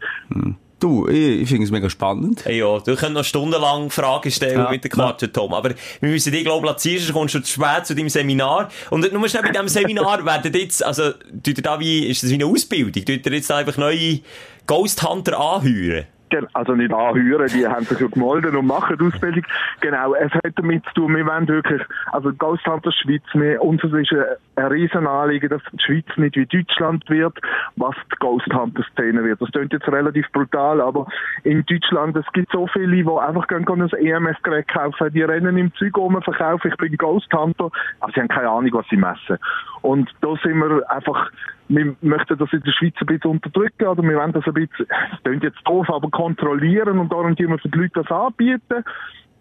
Du, ich, ich finde es mega spannend. Hey, ja, du könntest noch stundenlang Fragen stellen Ja, mit der Quatschen, Tom. Aber wir müssen dich, glaube ich, platzieren, sonst kommst du zu spät zu deinem Seminar. Und nur schnell bei diesem Seminar werden jetzt, also, tut ihr da wie, ist das wie eine Ausbildung? Tut ihr jetzt da einfach neue Ghost Hunter anheuern? Gen- Also nicht anhören, die haben sich ja gemeldet und machen die Ausbildung. Genau, es hat damit zu tun, wir wollen wirklich, also Ghost Hunter Schweiz, wir, uns ist ein, ein Riesenanliegen, dass die Schweiz nicht wie Deutschland wird, was die Ghost Hunter Szene wird. Das klingt jetzt relativ brutal, aber in Deutschland, es gibt so viele, die einfach gehen, gehen ein EMS-Gerät kaufen, die rennen im Zeug um, verkaufen, ich bin Ghost Hunter, aber sie haben keine Ahnung, was sie messen. Und da sind wir einfach, wir möchten das in der Schweiz ein bisschen unterdrücken, oder wir wollen das ein bisschen, das klingt jetzt doof, aber kontrollieren und darum tun wir für die Leute das anbieten.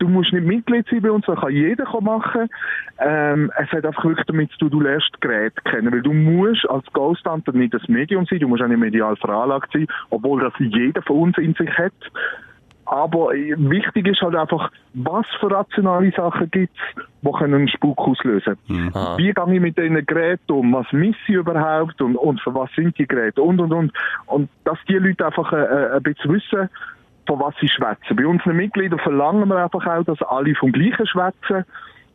Du musst nicht Mitglied sein bei uns, das kann jeder machen. Ähm, es hat einfach wirklich damit zu tun, du lernst das Gerät kennen, weil du musst als Ghost Hunter nicht das Medium sein, du musst auch nicht medial veranlagt sein, obwohl das jeder von uns in sich hat. Aber äh, wichtig ist halt einfach, was für rationale Sachen gibt's, die können einen Spuk auslösen. Ah. Wie gehe ich mit diesen Geräten um? Was misse ich überhaupt? Und, und für was sind die Geräte? Und, und, und. Und dass die Leute einfach äh, äh, ein bisschen wissen, von was sie schwätzen. Bei unseren Mitgliedern verlangen wir einfach auch, dass alle vom Gleichen schwätzen.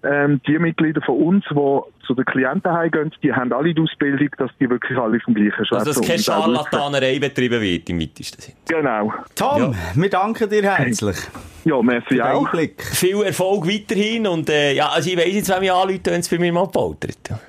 Ähm, die Mitglieder von uns, die zu den Klienten heimgehen, die haben alle die Ausbildung, dass die wirklich alle vom gleichen schwätzen. Also, dass keine Scharlatanerei betrieben wird im weitesten Sinn. Genau. Tom, wir danken dir herzlich. Ja, merci auch. Einblick. Viel Erfolg weiterhin und äh, ja, also ich weiss jetzt, wer mich anruft, wenn es bei mir mal poltert. Ja.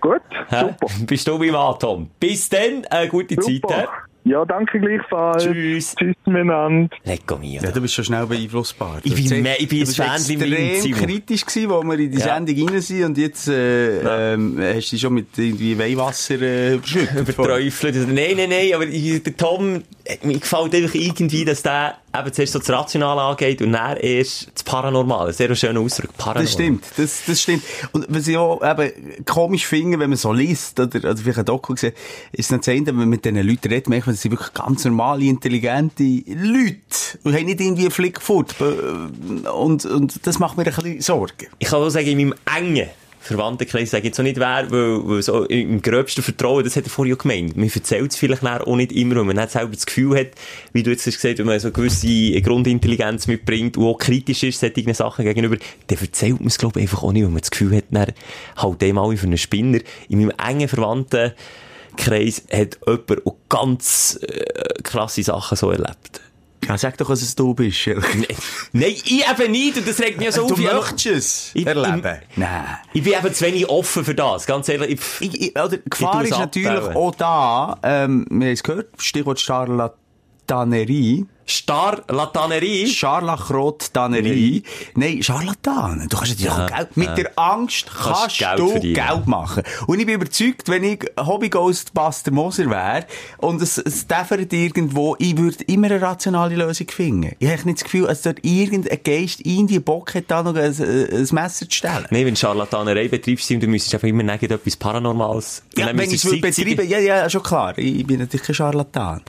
Gut, super. Bist du beim Mann, Tom? Bis dann, eine gute Zeit. Super. hä? Ja, danke gleichfalls. Tschüss. Tschüss miteinander. Lecco mio. Ja, du bist schon schnell beeinflussbar. Ich bin ich bin ein Fan im extrem kritisch gewesen, wo wir in die Ja. Sendung rein sind und jetzt äh, ähm, hast du dich schon mit irgendwie Weihwasser äh, überschüttet. Überträufelt. Nein, nein, nein, aber ich, der Tom, mir gefällt einfach irgendwie, dass der eben zuerst so das Rationale angeht und dann erst das Paranormale. Sehr schöner Ausdruck. Paranormal. Das stimmt, das, das stimmt. Und was ich auch eben komisch finde, wenn man so liest, oder, oder vielleicht ein Doku gesehen, ist dann zu Ende, wenn man mit diesen Leuten redet, merkt man, das sind wirklich ganz normale, intelligente Leute. Und haben nicht irgendwie einen Flickfurt. Und, und das macht mir ein bisschen Sorgen. Ich kann auch sagen, in meinem engen Verwandtenkreis sage ich jetzt auch nicht wer, weil, weil so im gröbsten Vertrauen, das hat er vorher gemeint. Man erzählt es vielleicht auch nicht immer, weil man nicht selber das Gefühl hat, wie du jetzt hast gesagt, wenn man so eine gewisse Grundintelligenz mitbringt und auch kritisch ist, solchen Sachen gegenüber, dann erzählt man es, ich, einfach auch nicht, weil man das Gefühl hat, dann halt dem alle für einen Spinner. In meinem engen Verwandtenkreis hat jemand auch ganz äh, krasse Sachen so erlebt. Ja, sag doch, was es du bist. Nein, ich eben nicht, und das regt mich so du auf. Ich- möchtest es Ich- erleben? ich- Nein. Ich bin eben zu wenig offen für das, ganz ehrlich. Ich, Ich, oder, die Gefahr ist natürlich abbauen. auch da, ähm, wir haben es gehört, Stichwort Charlatanerie. Starlatanerie. Scharlachrot-Tannerie. Nein, Scharlatan. Du kannst natürlich Ja, auch Geld, mit ja. der Angst Kannst kannst, Geld du verdienen. Geld machen. Und ich bin überzeugt, wenn ich Hobby-Ghostbuster Moser wäre und es, es däffert irgendwo, ich würde immer eine rationale Lösung finden. Ich habe nicht das Gefühl, dass dort irgendein Geist irgendwie Bock hat, da noch ein, ein Messer zu stellen. Nein, wenn du Scharlatanerei betreibst, dann müsstest du einfach immer neben etwas Paranormales. Ja, wenn ich es betreiben, ja, ja, schon klar. Ich, ich bin natürlich kein Scharlatan.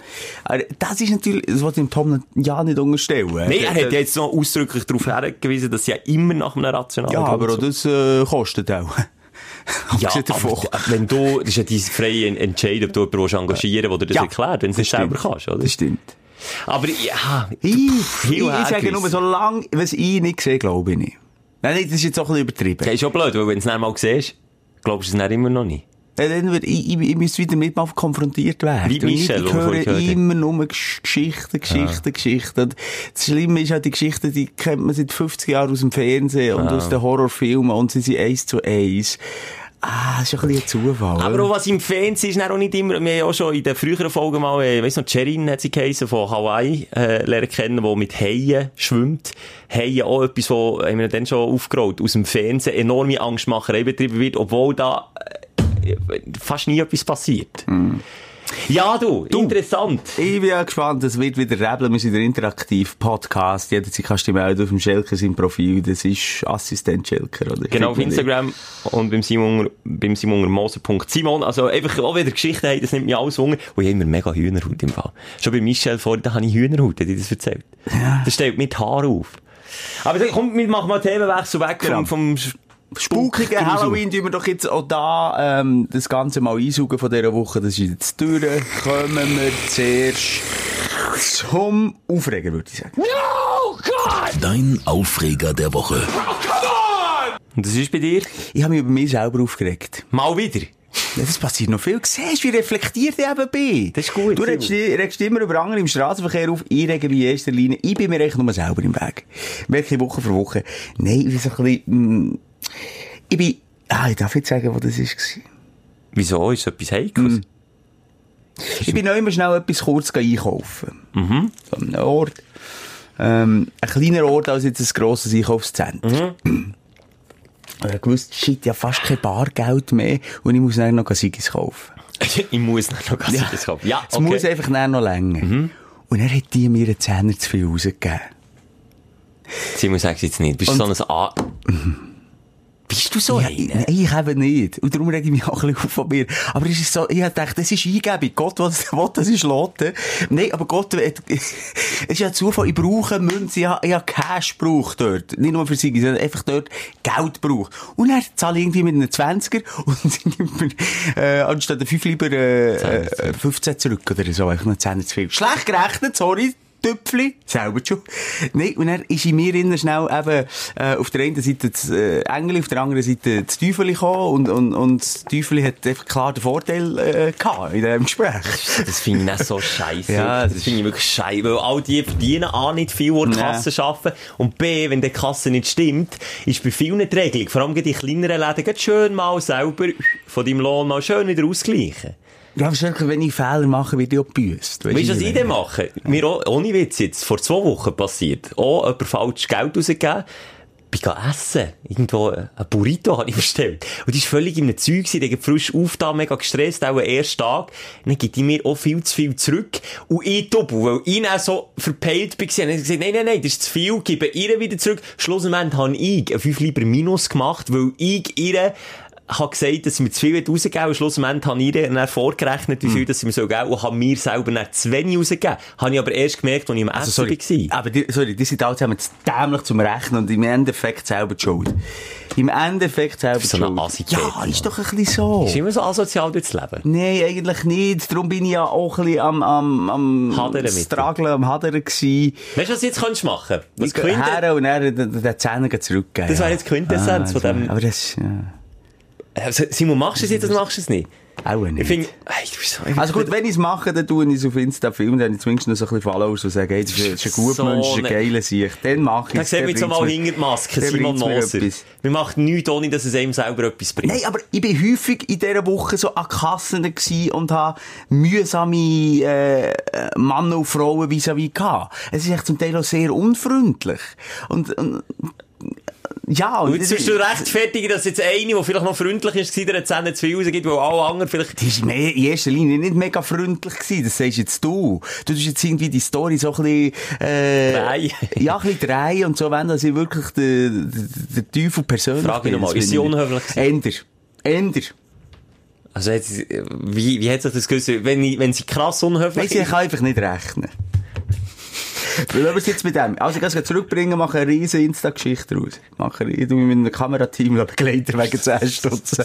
Aber das ist natürlich, das wollte ich ja nicht unterstellen. Nein, er hat ja jetzt noch ausdrücklich darauf hingewiesen, dass sie ja immer nach einem rationalen Ja, aber das äh, kostet auch. Ja, aber wenn du, das ist ja dein freie Entscheid, ob du jemanden engagieren willst, der das Ja, erklärt, wenn du es nicht selber kannst, oder? Das stimmt. Aber ja, Ich, pff, ich, ich sage nur, solange, was ich nicht sehe, glaube ich nicht. Nein, das ist jetzt auch ein bisschen übertrieben. Das ist schon blöd, weil wenn du es dann mal siehst, glaubst du es dann immer noch nicht. Ja, Dann wird, ich, ich, ich müsste wieder mit mal konfrontiert werden. Wie Michel, ich, ich höre haben. immer nur Gesch- Geschichten, Geschichten, Geschichten. Und das Schlimme ist halt, die Geschichten, die kennt man seit 50 Jahren aus dem Fernsehen und aus den Horrorfilmen und sie sind eins zu eins. Ah, das ist ein bisschen ein Zufall. Aber auch was im Fernsehen ist, dann auch nicht immer, wir haben ja auch schon in den früheren Folgen mal, äh, weiss noch, Cherin hat sie geheißen, von Hawaii, äh, lernen kennen, die mit Haien schwimmt. Haien auch etwas, wo, haben wir dann schon aufgerollt, aus dem Fernsehen enorme Angstmacherei betrieben wird, obwohl da, äh, fast nie etwas passiert. Ja, du, interessant. Ich bin ja gespannt, es wird wieder rebeln. Wir sind der Interaktiv-Podcast. Jederzeit kannst du dich melden auf dem Schelker sein Profil. Das ist Assistent Schelker, oder? Genau, auf Instagram und beim Simon, beim Simon Moser.simon. Also einfach, auch wieder Geschichten haben, das nimmt mich alles wunder. Und ich habe immer mega Hühnerhaut im Fall. Schon bei Michel vorhin, da habe ich Hühnerhaut, hat ich das erzählt. Das stellt mir die Haare auf. Aber dann, komm, wir machen mal Themenwechsel weg Genau. vom, vom Spukige Spuk- Halloween tun wir doch jetzt auch da ähm, das Ganze mal einsaugen von dieser Woche. Das ist jetzt durch. Kommen wir zuerst zum Aufreger, würde ich sagen. Dein Aufreger der Woche. Und das ist bei dir? Ich habe mich über mich selber aufgeregt. Mal wieder. Ja, Das passiert noch viel. Siehst du, wie reflektiert ich eben bin? Das ist gut, Du regst, regst immer über andere im Straßenverkehr auf. Ich rege mich in erster Linie. Ich bin mir echt nur selber im Weg. Merke ich Woche für Woche. Nein, ich bin so ein bisschen, mm, ich bin, ah, ich darf jetzt sagen, wo das war. Wieso? Ist etwas Heikles? Ich bin noch immer schnell etwas kurz einkaufen. Mhm. So an einem Ort. Ähm, ein kleiner Ort als jetzt ein grosses Einkaufszentrum. Und ich habe gewusst, shit, habe fast kein Bargeld mehr und ich muss dann noch Sigis kaufen. ich muss noch noch Ja. ja. kaufen. Ja, Es okay. muss einfach dann noch länger. Und er hat die mir einen Zehner zu viel rausgegeben. Simon, sag's jetzt nicht. Bist du so ein A... Bist du so Ja, einer? ich, nein, ich eben nicht. Und darum rege ich mich auch ein bisschen auf von mir. Aber es ist so, ich gedacht, das ist Eingebung. Gott, was, was das ist Lotte. Nein, aber Gott, es ist ja Zufall, ich brauche Münze, ich habe, ich habe Cash gebraucht dort. Nicht nur für sie, sondern einfach dort Geld gebraucht. Und er zahle ich irgendwie mit einem 20er und sie nimmt mir, äh, anstatt der 5 lieber, äh, äh, 15 zurück oder so, einfach noch 10 zu viel. Schlecht gerechnet, sorry. Tüpfli, selber schon. Nein, und dann ist in mir innen schnell eben, äh, auf der einen Seite das äh, Engel, auf der anderen Seite das Teufel gekommen und, und, und das Teufel hat einfach klar den Vorteil, äh, gehabt in diesem Gespräch. Das finde ich nicht so scheiße. Ja, das das finde ich wirklich scheiße. Weil all die verdienen A nicht viel, die Nee. Kasse arbeiten. Und B, wenn die Kasse nicht stimmt, ist bei vielen die Regelung, vor allem die kleineren Läden, schön mal selber von deinem Lohn mal schön wieder ausgleichen. Ja, aber wirklich, wenn ich Fehler mache, werde ich auch gebüßt. Weißt du, was ich denn mache? Mir auch, ohne Witz jetzt, vor zwei Wochen passiert. Auch jemand falsch Geld rausgegeben. Bin gegangen essen. Irgendwo ein Burrito habe ich bestellt. Und die ist völlig in einem Zeug. Der hat frisch aufgetan, mega gestresst, auch am ersten Tag. Und dann gibt die mir auch viel zu viel zurück. Und ich doppel, weil ich dann so verpeilt bin. Und dann habe ich gesagt, nein, nein, nein, das ist zu viel, gebe ihr wieder zurück. Schlussendlich habe ich einen 5 Lieber Minus gemacht, weil ich ihr habe gesagt, dass sie mir zu viel rausgegeben und schlussendlich habe ich dann vorgerechnet, wie viel das sie mir so geben und habe mir selber dann zu wenig rausgegeben. Habe ich aber erst gemerkt, als ich Essen Also, sorry, war. aber die, sorry, die sind alle zusammen zu dämlich zum Rechnen und im Endeffekt selber die schuld. Im Endeffekt selber So die schuld. Ja, ist doch ein bisschen so. Ist immer so asozial durchs Leben. Nein, eigentlich nicht. Darum bin ich ja auch ein bisschen am, am, am. Struggeln, am Hadern gewesen. Weißt du, was du jetzt könntest machen? Was Ich Quinte, her und dann den, den Zähne zurückgeben. Das ja. jetzt Quintessenz von das dem- Aber das, ja. Also, Simon, machst du es jetzt oder machst du es nicht? Auch nicht. Ich finde, ey, du bist so, Also gut, wenn ich es mache, dann tue ich es auf Insta filmen, dann habe ich zumindest noch so ein bisschen Followers, die sagen, hey, das ist, ein- guter So Mensch, das ist ein geiler Sicht. Dann mache ich Dann es. sehen dann wir jetzt mal hinter die Maske, Simon Moser. Wir machen nichts, ohne dass es einem selber etwas bringt. Nein, aber ich bin häufig in dieser Woche so an Kassen und habe mühsame äh, Männer und Frauen vis-à-vis gehabt. Es ist echt zum Teil auch sehr unfreundlich. Und, und ja, Und jetzt bist du rechtfertigen, dass jetzt eine, die vielleicht noch freundlich ist, der Zähne zu viel rausgibt, weil alle anderen vielleicht... Die ist mehr, in erster Linie nicht mega freundlich gewesen, das sagst jetzt du. Du tust jetzt irgendwie die Story so ein bisschen, äh, Drei. ja, ein bisschen drei und so, wenn das ich wirklich der, der, der Teufel persönlich Frage bin. noch mal, Das ist sie unhöflich? Änder. Änder. Also, jetzt, wie, wie hat sich das gewusst? Wenn, wenn sie krass unhöflich du, ich kann einfach nicht rechnen. Weil wir es jetzt mit dem. Also, ich kann es zurückbringen, mache eine riesen Insta-Geschichte raus. Mache, ich tu mich mit einem Kamerateam begleiten wegen 10 Stunden.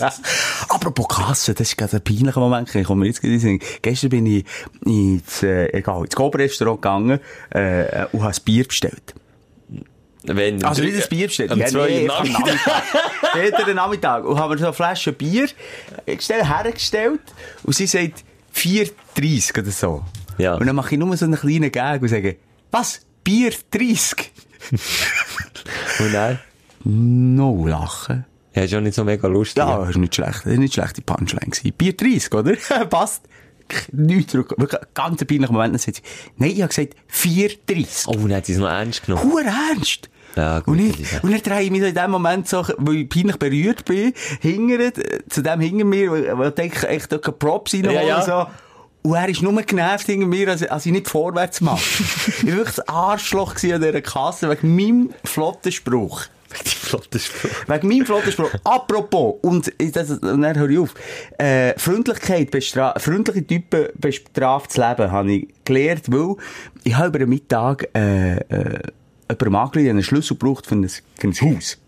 Apropos Kasse, das ist gerade ein peinlicher Moment. Ich komme mir jetzt gerade in. Gestern bin ich ins, äh, egal, ins Gob-Restaurant gegangen, äh, und habe ein Bier bestellt. Wenn, Also nicht ein Bier bestellt. Am Ja, nee, Nachmittag. Später Nachmittag. Und haben wir so eine Flasche Bier gestellt, hergestellt. Und sie sagt 4,30 oder so. Ja. Und dann mache ich nur so einen kleinen Gag und sage, was? Bier 30? Und dann? No lachen. Ja, ist auch nicht so mega lustig. Ja, das ist nicht schlecht. Das ist nicht schlecht, die Punchline gewesen. Bier 30, oder? Passt. Nichts zurück. Wirklich, ganz peinlicher Moment. Dann sagt sie, nein, ich habe gesagt 4,30. Oh, dann hat sie es noch ernst genommen. Hure ernst. Ja, gut, und, ich, ja- und dann drehe ich mich in dem Moment so, weil ich peinlich berührt bin, hingern, zu dem hinter mir, weil weil ich denke, echt, da kann Props reinholen, Ja, ja. so. Und er ist nur genervt hinter mir, als, als ich nicht vorwärts mache. ich war wirklich das Arschloch an dieser Kasse, wegen meinem flotten Spruch. Die flotte Spruch. Wegen meinem flotten Spruch. Apropos, und, das, und dann höre ich auf, äh, Freundlichkeit, bestra freundliche Typen bestraft das Leben, habe ich gelernt, weil ich habe über den Mittag, äh, äh, jemandem angerufen, einen Schlüssel gebraucht für ein, für ein Haus.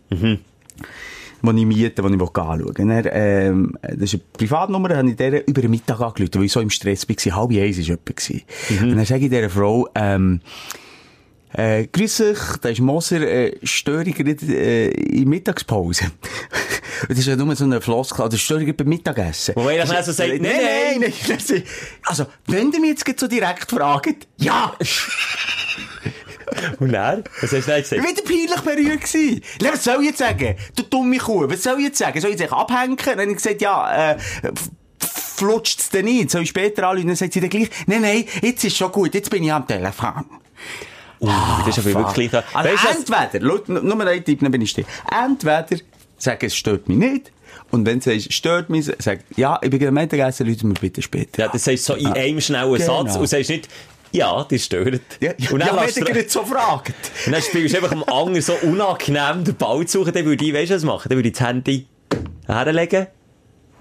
Wo ich miete, wo ich anschauen will. Ähm, das ist eine Privatnummer, habe ich der über den Mittag angerufen, weil ich so im Stress war. Halb eins war jemand. gewesen. Und dann sage ich dieser Frau, ähm, äh, grüß euch, da ist Moser, äh, störe ich äh, in Mittagspause. Das ist ja nur so eine Floskel, oder störe ich beim Mittagessen. Wo man eigentlich dann so sagt, nein, nein, nein, nein. Also, wenn ihr mich jetzt so direkt fragt, ja! Und dann? Was hast du Ich gesagt? war wieder peinlich berührt gewesen. Was soll ich jetzt sagen? Du dumme Kuh, was soll ich jetzt sagen? Soll ich jetzt abhängen? Dann habe ich gesagt, ja, äh, f- flutscht's denn nicht? Soll ich später anrufen? Dann sagt sie dann gleich, nein, nein, jetzt ist schon gut, jetzt bin ich am Telefon. Uh, das ist aber Fuck. wirklich... Also Weißt entweder, laut, nur ein Tipp, dann bin ich still. Entweder sagen, es stört mich nicht. Und wenn du sagst, stört mich, sag, ja, ich bin gerade am Mittagessen, Leute mir bitte später. Ja, das sagst du so in Ah. einem schnellen Genau. Satz und sagst nicht, ja, das stört. Ja, ja, und dann, ja wenn gerade so fragt. und dann spielst du einfach am anderen so unangenehm den Ball zu suchen, dann würde ich, weißt du, was machen? Dann würde ich das Handy herlegen,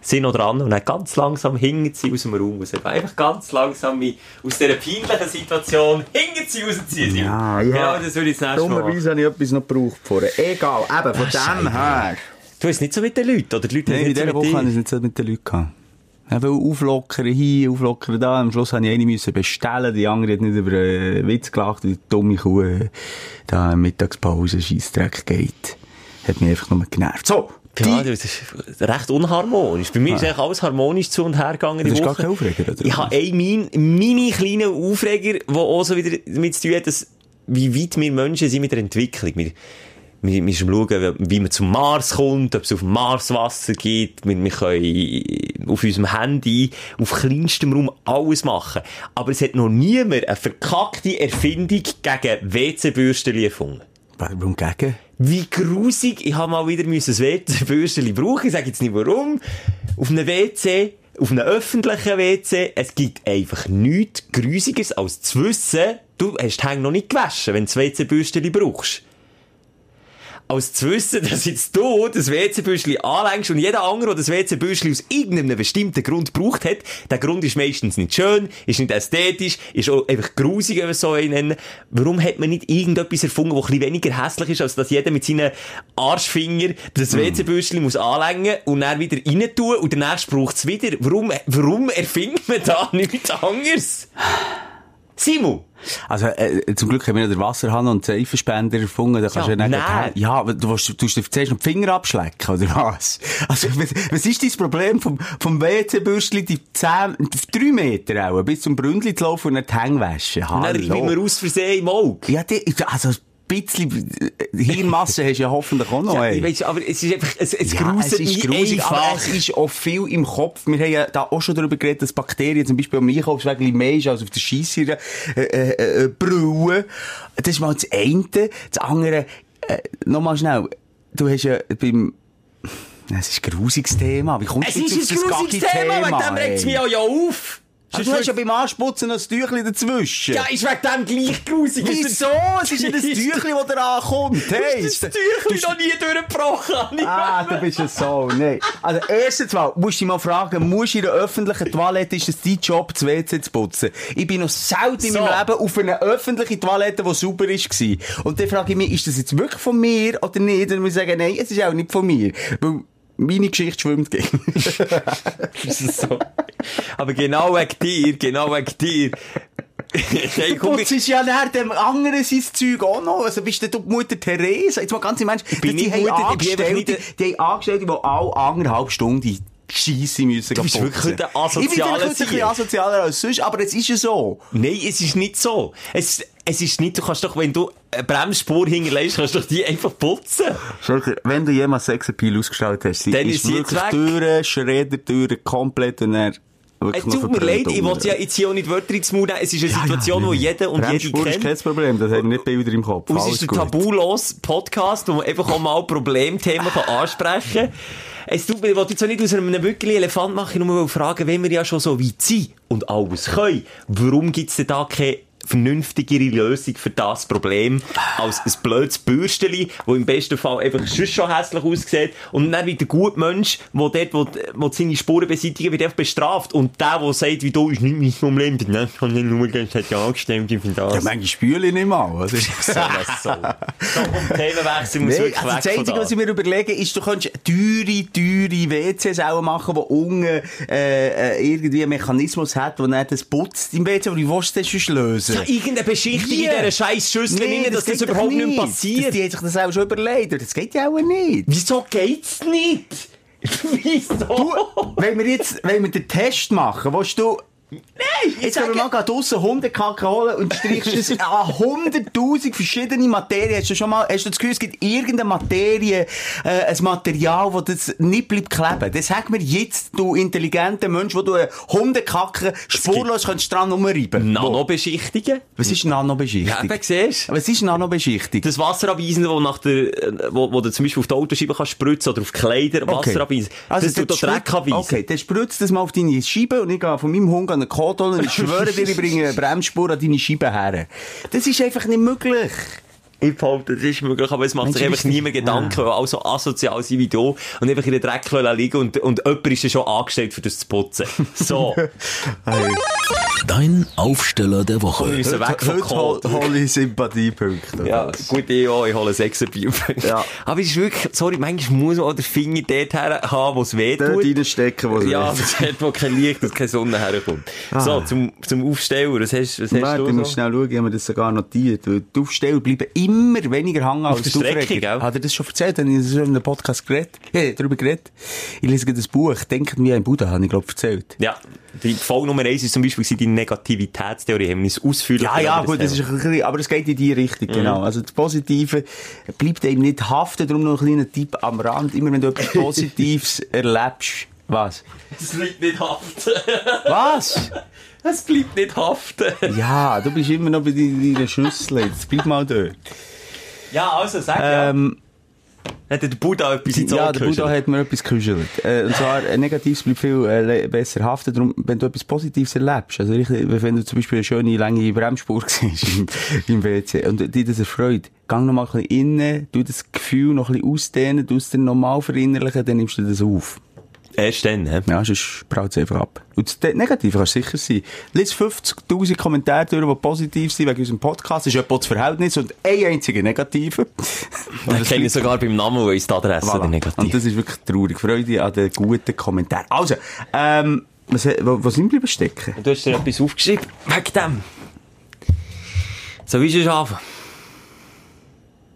sind noch dran und dann ganz langsam hingen sie aus dem Raum raus. Einfach ganz langsam wie aus dieser peinlichen Situation hingen sie rausziehen. Ja, ja. Genau, das würde ich das nächste Mal machen. Dummerweise habe ich etwas noch gebraucht vorher. Egal, eben, von dem her. Du hast nicht so mit den Leuten, oder die Leute Nein, in nicht so dieser mit Woche habe ich es nicht so mit den Leuten gehabt. Ja, weil auflockern hier, auflockern da. Am Schluss musste ich eine müssen bestellen. Die andere hat nicht über einen Witz gelacht, die dumme Kuh äh, da in Mittagspause Scheissdreck geht. Hat mich einfach nur genervt. So. Ja, das ist recht unharmonisch. Bei mir ist eigentlich alles harmonisch zu und her gegangen. Das ist gar kein Aufreger, oder? Ich habe einen mini kleinen Aufreger, der auch so wieder damit zu tun hat, dass, wie weit wir Menschen sind mit der Entwicklung. Wir, wir, müssen schauen, wie man zum Mars kommt, ob es auf dem Mars Wasser gibt. Wir, wir können auf unserem Handy auf kleinstem Raum alles machen. Aber es hat noch niemand eine verkackte Erfindung gegen WC-Bürsten erfunden. Warum gegen? Wie grusig. Ich habe mal wieder ein WC-Bürstchen brauchen. Ich sage jetzt nicht warum. Auf einem WC, auf einem öffentlichen WC, es gibt einfach nichts Grusigeres als zu wissen, du hast die Hände noch nicht gewaschen, wenn du das WC-Bürstchen brauchst. Als zu wissen, dass jetzt du das WC-Bürstchen anlängst und jeder andere, der das WC-Bürstchen aus irgendeinem bestimmten Grund gebraucht hat, der Grund ist meistens nicht schön, ist nicht ästhetisch, ist auch einfach grusig, wenn wir es so nennen. Warum hat man nicht irgendetwas erfunden, das ein bisschen weniger hässlich ist, als dass jeder mit seinen Arschfinger das WC-Bürstchen muss anlängen und dann wieder rein tun und nächste braucht es wieder? Warum, warum erfindet man da nichts anderes? Simon! Also, äh, zum Glück haben wir ja den Wasserhahn und den Seifenspender erfunden. Da kannst Ja, du ja nicht nein. Ja, du willst, du tust dir zuerst noch die Finger abschlecken, oder was? Also, was, was ist dein Problem vom, vom WC-Bürstchen, die 10, 3 Meter auch, bis zum Bründli zu laufen und nicht die Hänge waschen? Und dann Hallo. bin mir aus Versehen im Auge. Ja, die, also, bisschen äh, Hirnmasse hast du ja hoffentlich auch noch, Ja, ey. ich weiss, aber es ist einfach, es, es Ja, es ist grusig, aber es ist auch viel im Kopf. Wir haben ja da auch schon darüber geredet, dass Bakterien zum Beispiel am Einkaufsweg mehr ist als auf der Scheissere äh, äh, äh, brüllen. Das ist mal das eine. Das andere, äh, nochmal schnell, du hast ja beim... Es ist ein grusiges Thema. Wie kommst Es du jetzt ist ein grusiges Thema, wegen dem regt es mich auch ja auf. Aber du hast ja beim Anputzen noch ein Tüchlein dazwischen. ja, ist wegen dem gleich grusig. Wieso? Es ist ja das Tüchlein, das da ankommt. Hey, Das Tüchlein noch nie durchgebrochen. Ah, du bist ja so, nein. Also, erstens mal, musst du dich mal fragen, musst in einer öffentlichen Toilette, ist es dein Job, das WC zu putzen? Ich bin noch selten in So. meinem Leben auf einer öffentlichen Toilette, die sauber war. Und dann frage ich mich, ist das jetzt wirklich von mir oder nicht? Und dann muss ich sagen, nein, es ist auch nicht von mir. Weil meine Geschichte schwimmt gegen. So. Aber genau wegen dir, genau wegen dir. Hey, komm, Putz ist ja nach dem anderen sein Zeug auch noch. Also bist du die Mutter Therese? Jetzt mal ganz im Ernst. bin die nicht haben Mutter, ich bin einfach Angestellte, die haben Angestellte, die alle anderthalb Stunden Scheisse müssen Du bist wirklich ein Ich bin vielleicht ein asozialer als sonst, aber es ist ja so. Nein, es ist nicht so. Es, es ist nicht, du kannst doch, wenn du eine Bremsspur hinterlegst, kannst du doch die einfach putzen. Schalke, wenn du jemals Sexappeal ausgestellt hast, Dann ist ist sie jetzt wirklich weg. Türen, Schreddertüren, komplett und dann wirklich Es noch tut mir leid, ich wollte ja jetzt hier auch nicht Wörter ins Maul nehmen. Es ist eine Situation, nein, die jeder und jede Bremsspur ist kennt. kein Problem, das wir nicht Bilder im Kopf. Und es ist gut. tabulos Podcast, wo man einfach auch mal Problemthemen kann ansprechen kann. Es tut mir, ich wollte jetzt auch nicht aus einem wirklich Elefant machen, nur mal fragen, wenn wir ja schon so weit sind und alles können, warum gibt's denn da keine vernünftigere Lösung für das Problem als ein blödes Bürsteli, das im besten Fall einfach schon hässlich aussieht und dann wird der gute Mensch, der dort, wo, wo seine Spuren beseitigen, wird einfach bestraft und der, der sagt, wie du, ist nicht mein Problem, das kann ich nur, das hat ja angestellt für das. Ja, manchmal spüle ich nicht mal. oder? So, was so. So, komm, Themenwechsel muss Nee, wirklich also das weg Einzige, was ich mir überlege, ist, du könntest teure, teure WCs auch machen, die unten äh, äh, irgendwie einen Mechanismus hat, der dann das putzt im WC, aber wie willst du das sonst lösen? Irgendeine Beschichtung in dieser scheiß Schüssel, Nee, nee, dass das, doch überhaupt nicht Das, passiert. die haben sich das auch schon überlegt. Das geht ja auch nicht. Wieso geht's nicht? Wieso? Du, wenn wir jetzt, wenn wir den Test machen, willst du, Nein, ich Jetzt können wir mal draussen Hundekacke holen und streichst es an hunderttausend verschiedene Materien. Hast du schon mal, hast du das Gefühl, es gibt irgendeine Materie, äh, ein Material, wo das nicht bleibt kleben? Das sag mir jetzt, du intelligenter Mensch, wo du Hundekacke spurlos kannst dran rumreiben. Nanobeschichtungen? Was ist Nanobeschichtung? Ja, eben, siehst du? Was ist Nanobeschichtung? Das Wasser abweisen, wo, nach der, äh, wo, wo du zum Beispiel auf die Autoscheibe kannst spritzen oder auf die Kleider Wasser abweisen. das tut Dreck abweisen. Okay, dann spritzt das mal auf deine Scheibe und ich gehe von meinem Hund an Kotol und ich schwöre dir, ich bringe eine Bremsspur an deine Scheibe her. Das ist einfach nicht möglich. Ich behaupte, das ist möglich, aber es macht sich einfach niemand Gedanken, weil auch so asozial sein wie du und einfach in den Dreck liegen und, und jemand ist ja schon angestellt, für das zu putzen. So. Dein Aufsteller der Wir Woche. müssen weg von Heute hol, Code. hol ich Sympathiepunkte. Ja, gut, ich auch, ich hole sechs. Ja. Aber es ist wirklich, sorry, manchmal muss man auch den Finger dort her haben, wo es weh Dort tut. reinstecken, wo es Ja, hat, wo kein Licht und keine Sonne herkommt. So, zum, zum Aufsteller, was hast, was hast Warte, ich du muss so? schnell schauen, ich habe mir das sogar notiert. Weil Die Aufsteller bleiben immer weniger hängen als Aufreger. gell? Hat er das schon erzählt? Ich schon in einem Podcast geredet? Ja, darüber geredet. Ich lese gerade das Buch, Denken wie ein Buddha, habe ich glaube erzählt. Ja, die Folge Nummer eins ist zum Beispiel die Negativitätstheorie, haben wir uns ausführlich Ja, ja, gut, das ist ein bisschen, aber es geht in die Richtung, Mhm. genau. Also das Positive bleibt eben nicht haften, darum noch ein kleiner Tipp am Rand. Immer wenn du etwas Positives erlebst. Was? Es bleibt nicht haften. Was? Es bleibt nicht haften. Ja, du bist immer noch bei de- deiner Schüssel. Jetzt bleib mal dort. Ja, also sag ja. Ähm, Hat der Buddha etwas ins ja, der Buddha hat mir etwas gekuschelt. Äh, und zwar, ein Negatives bleibt viel äh, besser haften. Darum, wenn du etwas Positives erlebst, also richtig, wenn du zum Beispiel eine schöne, lange Bremsspur siehst im, im WC und dir das erfreut, gang noch mal ein bisschen innen, du das Gefühl noch ein bisschen ausdehnen, du es dann normal verinnerlichen, dann nimmst du das auf. Erst dann, hä? Ja, sonst braut es einfach ab. Und das Negative kannst du sicher sein. Lies 50.000 Kommentare durch, die positiv sind wegen unserem Podcast. Das ist etwa das Verhältnis und ein einziger Negative. Ich kenne ihn sogar beim Namen, wo ist die Adresse Voilà. der negativ. Und das ist wirklich traurig. Freude an den guten Kommentaren. Also, ähm, was, wo, wo sind wir stecken? Du hast dir etwas aufgeschrieben, wegen dem. So wie schon anfangen.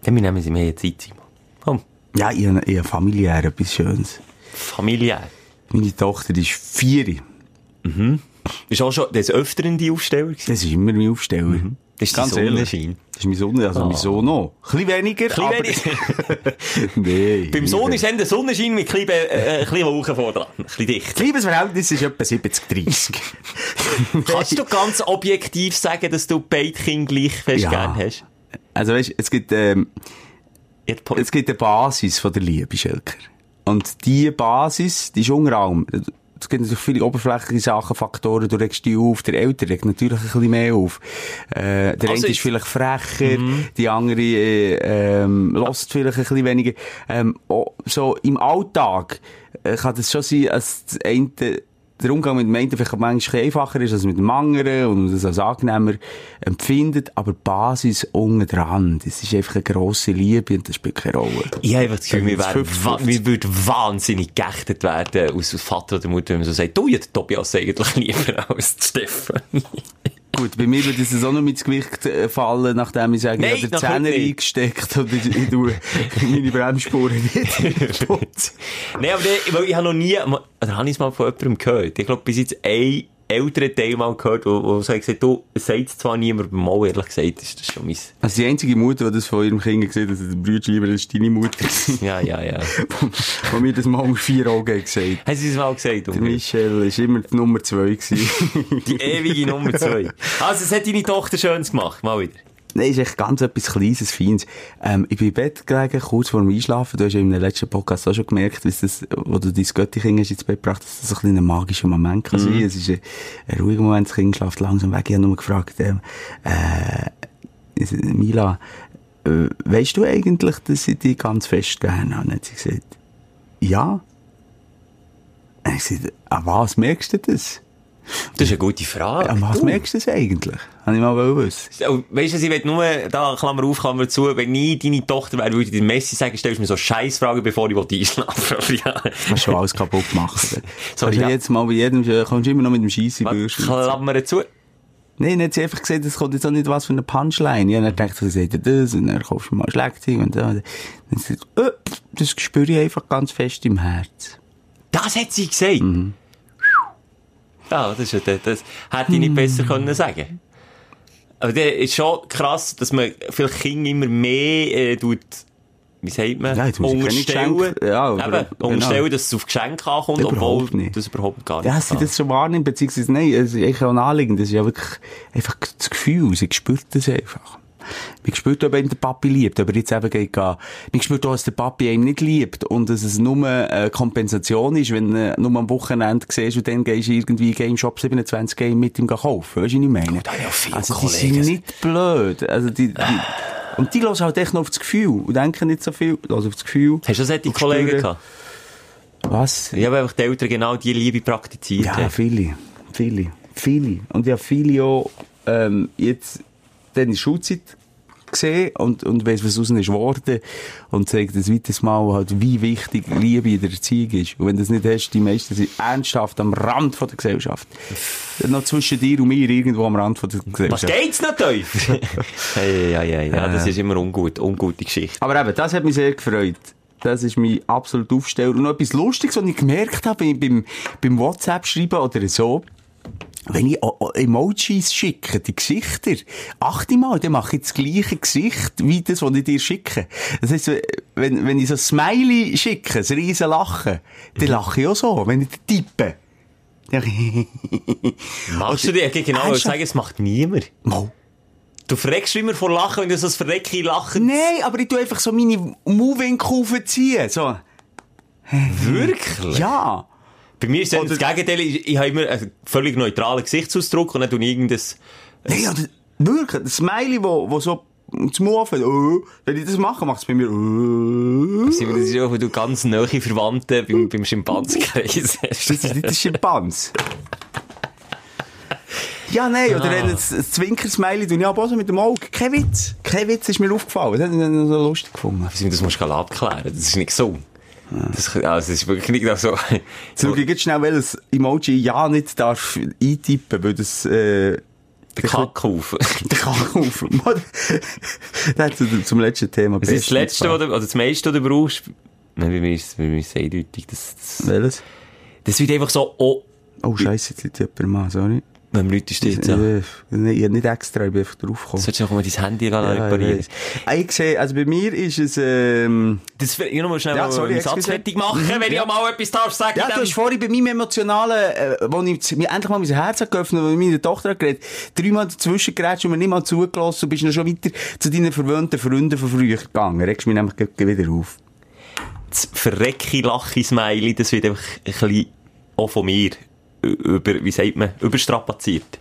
Dann nehmen sie mehr Zeit, Simon. Komm, Ja, ich ich habe familiär etwas Schönes. Familiär. Meine Tochter ist vier. Ist auch schon des Öfteren die Aufsteller gewesen? Das ist immer mein Aufsteller. Das ist Ganz ehrlich. Sonnenschein. Das ist mein Sonne, also mein Sohn auch. Ein bisschen weniger, Bisschen aber... weniger. nee. Beim Sohn ist dann der Sonnenschein mit ein bisschen, äh, ein bisschen Wolken vor dran. Ein bisschen dicht. Das Liebesverhältnis ist etwa 70-30. Kannst du ganz objektiv sagen, dass du beide Kinder gleich fest Ja. gern hast? Also weißt, es gibt, ähm, es gibt eine Basis von der Liebe, Schelker. Und die Basis, die ist anderem, es gibt natürlich viele oberflächliche Sachen, Faktoren, du regst dich auf, der Ältere regt natürlich ein bisschen mehr auf. Äh, der Also eine ist vielleicht frecher, die andere, äh, ähm, lässt vielleicht ein bisschen weniger. Ähm, auch so im Alltag äh, kann das schon sein, als das eine, der Umgang mit dem einen vielleicht manchmal ein bisschen einfacher ist als mit dem anderen und das als angenehmer empfindet, aber die Basis unten dran, das ist einfach eine grosse Liebe und das spielt keine Rolle. Ich habe einfach das Gefühl, wir, Das wären 50-50. wa- wir würden wahnsinnig geächtet werden aus Vater oder Mutter, wenn man so sagt, du, ja, Tobias eigentlich lieber als Stefanie. Gut, bei mir würde es auch noch mit ins Gewicht äh, fallen, nachdem ich sage, Nein, ich habe den Zehner eingesteckt und ich, ich tue meine Bremsspuren nicht. Nein, aber der, weil ich habe noch nie, oder habe ich es mal von jemandem gehört? Ich glaube, bis jetzt ein älterer Teil mal gehört, wo, wo so gesagt du, sagt es zwar niemand, aber mal ehrlich gesagt, ist das schon mein, Also die einzige Mutter, die das von ihrem Kind gesehen hat, der Bruder lieber, das ist deine Mutter. ja, ja, ja. Wo mir das mal um vier Augen gesagt hat. Haben sie es mal gesagt? Der Unge? Michel ist immer die Nummer zwei. Die ewige Nummer zwei. Also, es hat deine Tochter schönes gemacht, mal wieder. Nein, ist echt ganz etwas Kleines, Feines. Ähm, ich bin im Bett gelegen, kurz vor dem Einschlafen. Du hast ja im letzten Podcast auch schon gemerkt, dass das, wo du dein hast ins Bett gebracht dass das ein, ein magischer Moment kann sein. Es ist ein, ein ruhiger Moment, das Kind schlaft langsam weg. Ich habe nur gefragt, ähm, äh, Mila, äh, weißt du eigentlich, dass ich dich ganz fest gerne habe? Dann hat sie gesagt, ja. Habe ich gesagt, an was merkst du das? Das ist eine gute Frage. An was Du. merkst du das eigentlich? Habe ich mal. Oh, Weißt du, sie will nur, da, Klammer auf, Klammer zu, wenn ich deine Tochter wäre, würde ich dir Messi sagen, stellst du mir so Scheißfragen, bevor ich einschlafen will. ja. Du hast schon alles kaputt gemacht. Sorry, Sorry, ja. jetzt mal bei jedem, äh, kommst du immer noch mit dem Scheisse. Klammer zu. Nein, hat sie einfach gesagt, es kommt jetzt auch nicht was für eine Punchline. Ja, dann ich, sie sagt das, und dann kaufst du mal Schlagzeug, und dann, dann sagt sie, äh, das spüre ich einfach ganz fest im Herz. Das hat sie gesagt. Mhm. Ja, das, ist, ja- das hätte ich nicht besser können sagen. Aber der ist schon krass, dass man vielleicht Kinder immer mehr, äh, tut, wie sagt man, Ja, unterstellen, ja, aber- Eben, genau. unterstellen, dass es auf Geschenke ankommt, Überhaupt obwohl nicht. das überhaupt gar nicht Ja, sie das schon wahrnimmt, beziehungsweise, nein, es ist eigentlich auch ein Anliegen, das ist ja wirklich einfach das Gefühl, sie spürt das einfach. Man spürt, ob einen der Papi liebt, aber jetzt eben geht gehen. Man spürt auch, dass der Papi einen nicht liebt und dass es nur eine Kompensation ist, wenn du nur am Wochenende siehst und dann gehst du irgendwie Game Shop 27 Game mit ihm kaufen. Weißt du, was ich meine? haben ja also, die Kollegen. sind nicht blöd. Also, die, die, Und die hören halt echt noch auf das Gefühl und denken nicht so viel, hören auf das Gefühl. Hast du solche Kollegen spüren. gehabt? Was? Ich habe einfach die Eltern genau diese Liebe praktiziert. Ja, viele. Viele. Viele. Und habe viele auch, ähm, jetzt, dann in der Schulzeit gesehen und, und weiss, was aus ihnen ist geworden. Und zeigt ein weiteres Mal halt, wie wichtig Liebe in der Erziehung ist. Und wenn du das nicht hast, die meisten sind ernsthaft am Rand von der Gesellschaft. Noch zwischen dir und mir irgendwo am Rand von der Was Gesellschaft. geht's nicht tief? hey, ja, ja, ja, das ist immer ungut, ungute Geschichte. Aber eben, das hat mich sehr gefreut. Das ist mein absolut Aufsteller. Und noch etwas Lustiges, was ich gemerkt habe beim, beim, beim WhatsApp-Schreiben oder so. Wenn ich Emojis schicke, die Gesichter, achte mal, dann mache ich das gleiche Gesicht wie das, was ich dir schicke. Das heisst, wenn, wenn ich so ein Smiley schicke, ein riesen Lachen, dann lache ich auch so, wenn ich tippe. Machst du dir genau, ich sagen, es macht niemand. Mo. Du fragst immer vor Lachen, wenn du so ein verrecki Lachen... Nein, aber ich tue einfach so meine Move-Winkel aufziehen, so. Wirklich? Ja. Bei mir ist das Oder- Gegenteil, ich, ich habe immer einen völlig neutralen Gesichtsausdruck und dann tue ich irgendein... Nein, oder, wirklich, das Smiley, wo, wo so zum Move, oh, wenn ich das mache, macht es bei mir, oh. Das ist auch, wenn du ganz nahe Verwandte beim, beim Schimpansenkreis hast. Das ist nicht der Schimpans. Ja, nein, oder wenn das, das Zwinker-Smiley, tue ich aber auch so mit dem Auge. Kein Witz. Kein Witz ist mir aufgefallen. Das habe ich so lustig gefunden. Also, das musst du gerade abklären. Das ist nicht so. Das, also, das ist wirklich nicht so. Jetzt schaue ich jetzt schnell, welches Emoji ja nicht darf eintippen, weil das, äh, Der Kackhaufen. der Kackhaufen. das zum- zum letzten Thema. Das ist das Letzte, oder das meiste, was du brauchst. Nein, bei mir ist es, bei mir ist es eindeutig. Das, das, Welches? das wird einfach so, oh, Oh, Scheiße, jetzt liegt jemand mal, sorry. Wenn Leute jetzt, ja. Äh, nee, ich hab nicht extra, ich bin einfach draufgekommen. Solltest du auch mal dein Handy ja, Ja, reparieren. ich weiss. ich sehe, also bei mir ist es, ähm, Das, ich noch mal schnell Ja, sorry, einen Satz fertig machen, Mhm, wenn ich ja. auch mal etwas darf sagen. ja, du hast vorhin bei meinem emotionalen, äh, wo ich mir endlich mal mein Herz geöffnet und mit meiner Tochter hat geredet, dreimal dazwischen gerätscht und mir nicht mal zugelassen und bist noch schon weiter zu deinen verwöhnten Freunden von früher gegangen. Regst mich nämlich wieder auf. das verrecki lachi smiley das wird einfach ein bisschen auch von mir über, wie sagt man, überstrapaziert.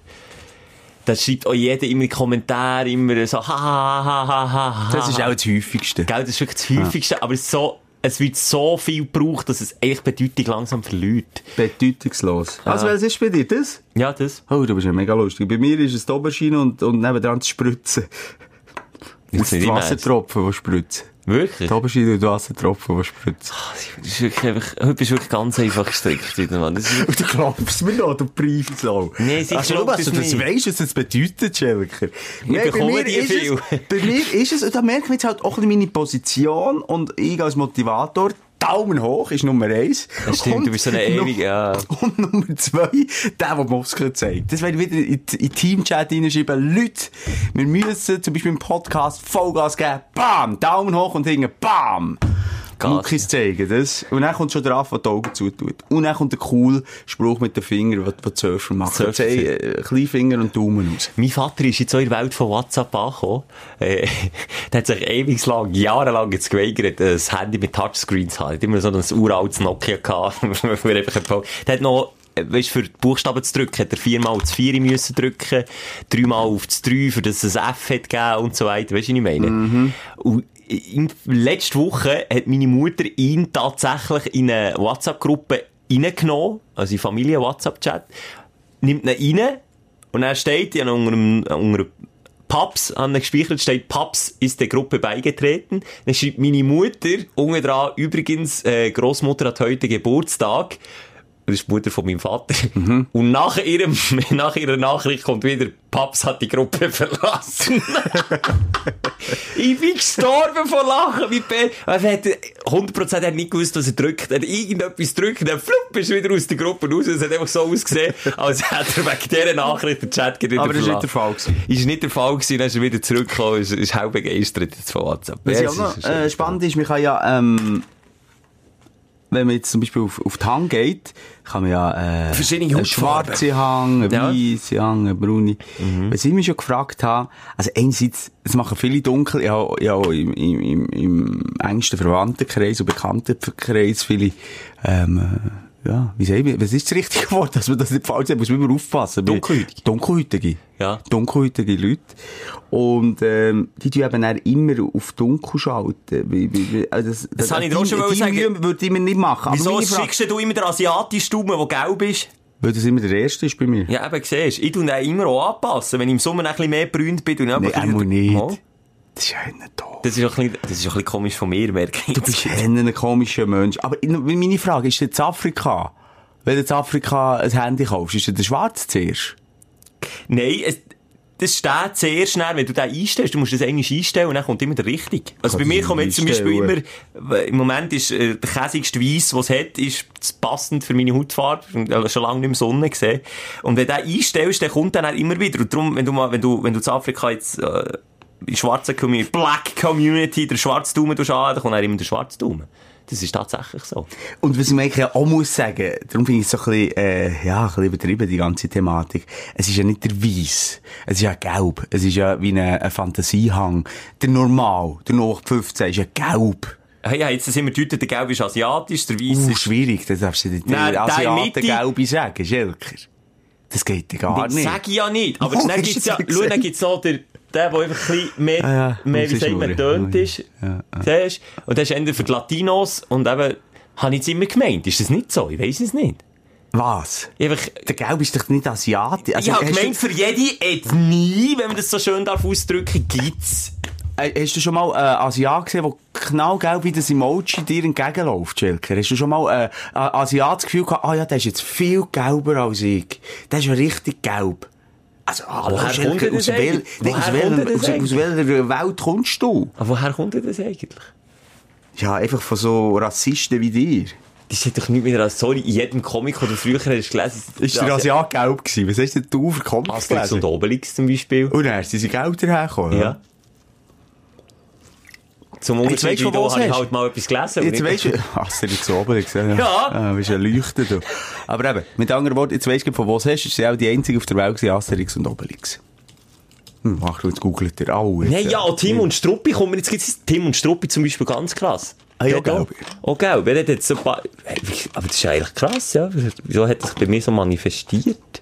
Das schreibt auch jeder immer in den Kommentaren immer so, ha, ha, ha, ha, ha. Das ist auch das häufigste. Gell, das ist wirklich das häufigste, aber es, ist so, es wird so viel gebraucht, dass es eigentlich Bedeutung langsam verliert. Bedeutungslos. Also, was ist bei dir das? Ja, das. Oh, du bist ja mega lustig. Bei mir ist es die Oberschiene und, und nebendran das Spritzen. Das im Wassertropfen, die spritzen. Wirklich? Oberschiene und die Wassertropfen, die spritzen. Das ist wirklich einfach, heute bist du wirklich ganz einfach gestrickt wieder, Mann. Das ist, Und du glaubst mir noch, du Preifsau. Nee, sicher also, glaub was das du nicht. weißt, was das bedeutet, Schelker. Nee, bekomme die ist viel. Es, bei mir ist es, und da merkt man jetzt halt auch meine Position und ich als Motivator, Daumen hoch ist Nummer eins. das stimmt, Und du bist so eine ewige, ja. Und Nummer zwei, der, der Muskeln zeigt. Das werde ich wieder in, in Teamchat reinschreiben. Leute, wir müssen zum Beispiel im Podcast Vollgas geben. Bam! Daumen hoch und hinten. Bam! Muckis zeigen, das. Und dann kommt schon der Affe, der die Augen zutut. Und dann kommt der cool Spruch mit den Fingern, den die Surfer machen. Surfer. Zei, äh, Kleinfinger und Daumen raus. Mein Vater ist jetzt so in der Welt von WhatsApp angekommen. Äh, der hat sich ewig lang, jahrelang jetzt geweigert, ein Handy mit Touchscreens zu haben. Er hat immer so ein uraltes Nokia gehabt. er der hat noch, äh, weißt, für die Buchstaben zu drücken, hat er viermal auf das Vieri müssen drücken, dreimal auf das Drei, für das es ein F hat gegeben und so weiter. Weißt du, was ich meine? Und in, letzte Woche hat meine Mutter ihn tatsächlich in eine WhatsApp-Gruppe reingenommen, also in Familie-WhatsApp-Chat, nimmt ihn rein und er steht, ja, unter, einem- unter Paps an gespeichert steht, Paps ist der Gruppe beigetreten. Dann schreibt meine Mutter unten dran, übrigens, äh, Großmutter hat heute Geburtstag. Das ist die Mutter von meinem Vater. Und nach ihrem, nach ihrer Nachricht kommt wieder, Paps hat die Gruppe verlassen. ich bin gestorben vor Lachen. Wie be er hat 100% er hat nicht gewusst, was er drückt. Er hat irgendetwas drückt, dann flupp, ist wieder aus der Gruppe raus. Es hat einfach so ausgesehen, als hätte er wegen dieser Nachricht den Chat wieder Aber das war nicht der Fall. gewesen. Ist nicht der Fall gewesen, dann ist er wieder zurückgekommen, ist, ist halb begeistert jetzt von WhatsApp. Was Ja, ja noch ist- äh, spannend ist, man kann ja, ähm, wenn man jetzt zum Beispiel auf, auf die Hang geht, kann man ja, äh, Verschiedene eine Hautfarben. schwarze Hang, eine Ja. weisse Hang, eine braune. Was ich mich schon gefragt habe, also einerseits, es machen viele dunkel, ich habe im, im, im, im engsten Verwandtenkreis und Bekanntenkreis viele, ähm, ja, wie sagen wir, was ist das richtige Wort, dass man das nicht falsch sagt, muss man immer aufpassen. Dunkelhäutige. Dunkelhäutige. Ja. Dunkelhäutige Leute. Und, ähm, die tun eben dann immer auf dunkel schalten. Wie, wie, also das, Das habe ich auch schon die, die sagen. Mühe würde ich mir nicht machen. Wieso schickst du immer den asiatischen Daumen, der gelb ist? Weil das immer der erste ist bei mir. Ja, eben, siehst ich tue den immer auch anpassen. Wenn ich im Sommer ein bisschen mehr brünt bin, tue ich einmal wieder- nicht. Mal. Das ist ja nicht doof. Das ist ein bisschen, komisch von mir, merke ich. Du bist ein komischer Mensch. Aber in- meine Frage ist jetzt Afrika. Wenn du in Afrika ein Handy kaufst, ist der schwarz zuerst? Nein, es, das steht sehr schnell, wenn du den einstellst. Du musst das eigentlich einstellen und dann kommt immer der richtige. Also bei Kannst mir kommt jetzt zum Beispiel immer, im Moment ist äh, der käsigste Weiss, was es hat, ist passend für meine Hautfarbe. Ich habe schon lange nicht mehr Sonne gesehen. Und wenn du den einstellst, dann kommt dann auch immer wieder. Und darum, wenn du mal, wenn du, wenn du zu Afrika jetzt, äh, in schwarzen Community, Black Community, der schwarze Daumen an, dann kommt dann immer der schwarze Daumen. Das ist tatsächlich so. Und was ich mir eigentlich auch muss sagen, darum finde ich es so ein bisschen, äh, ja, ein bisschen übertrieben, die ganze Thematik. Es ist ja nicht der Weiss. Es ist ja gelb. Es ist ja wie ein, ein Fantasiehang. Der Normal, der 0815 ist ja gelb. Hey, ja, jetzt sind wir deutet, der Gelb ist asiatisch, der Weiss Uh, ist... schwierig, das darfst du nicht Nein, der der Asiaten Mitte- gelbe sagen, Schelker. Das geht ja gar Das nicht. sag ich ja nicht. Aber Oh, dann gibt's ja, das schau, dann gibt's noch der, der, der einfach ein bisschen mehr, Ah ja, mehr wie sagt man, tönt ist. Ja, ja. Siehst du? Und das ist eher für die Latinos. Und eben, habe ich jetzt immer gemeint. Ist das nicht so? Ich weiss es nicht. Was? Einfach, Der Gelb ist doch nicht Asiatisch. Also, ich habe gemeint, für jede Ethnie, wenn man das so schön darf ausdrücken, gibt's. du, äh, hast du schon mal äh, Asiat gesehen, der knallgelb wie das Emoji dir entgegenläuft, Schelker? Hast du schon mal äh, ein Asiat das Gefühl gehabt, ah ja, der ist jetzt viel gelber als ich. Der ist richtig gelb. Also, hallo, Woher kommt Schelker, denn aus, das eigentlich? nee, welcher, das aus, aus eigentlich? welcher Welt kommst du? Aber woher kommt das eigentlich? Ja, einfach von so Rassisten wie dir. Das ist doch nicht wieder als, sorry, in jedem Comic, den du früher hast gelesen Ist der Asiat gelb gewesen? Was hast denn du für Comics Asterix und gelesen? Obelix zum Beispiel. Und dann sind sie gelb dahergekommen, Ja. Zum Unterschied du, du, was habe ich hast? halt mal etwas gelesen. Jetzt und weisst nicht- du, Asterix Obelix, ja. Ja. Du bist ein Leuchter, du. Aber eben, mit anderen Worten, jetzt weisst du, von was hast du, ist ja auch die einzige auf der Welt gewesen, Asterix und Obelix. Hm, ach, du, jetzt googelt ihr alle. Nein, ja, Tim und Struppi kommen jetzt gibt's Tim und Struppi zum Beispiel ganz krass. Ah, ja, gelb. Oh, gelb. Er hat jetzt so ein paar, aber das ist eigentlich krass, ja. Wieso hat das bei mir so manifestiert?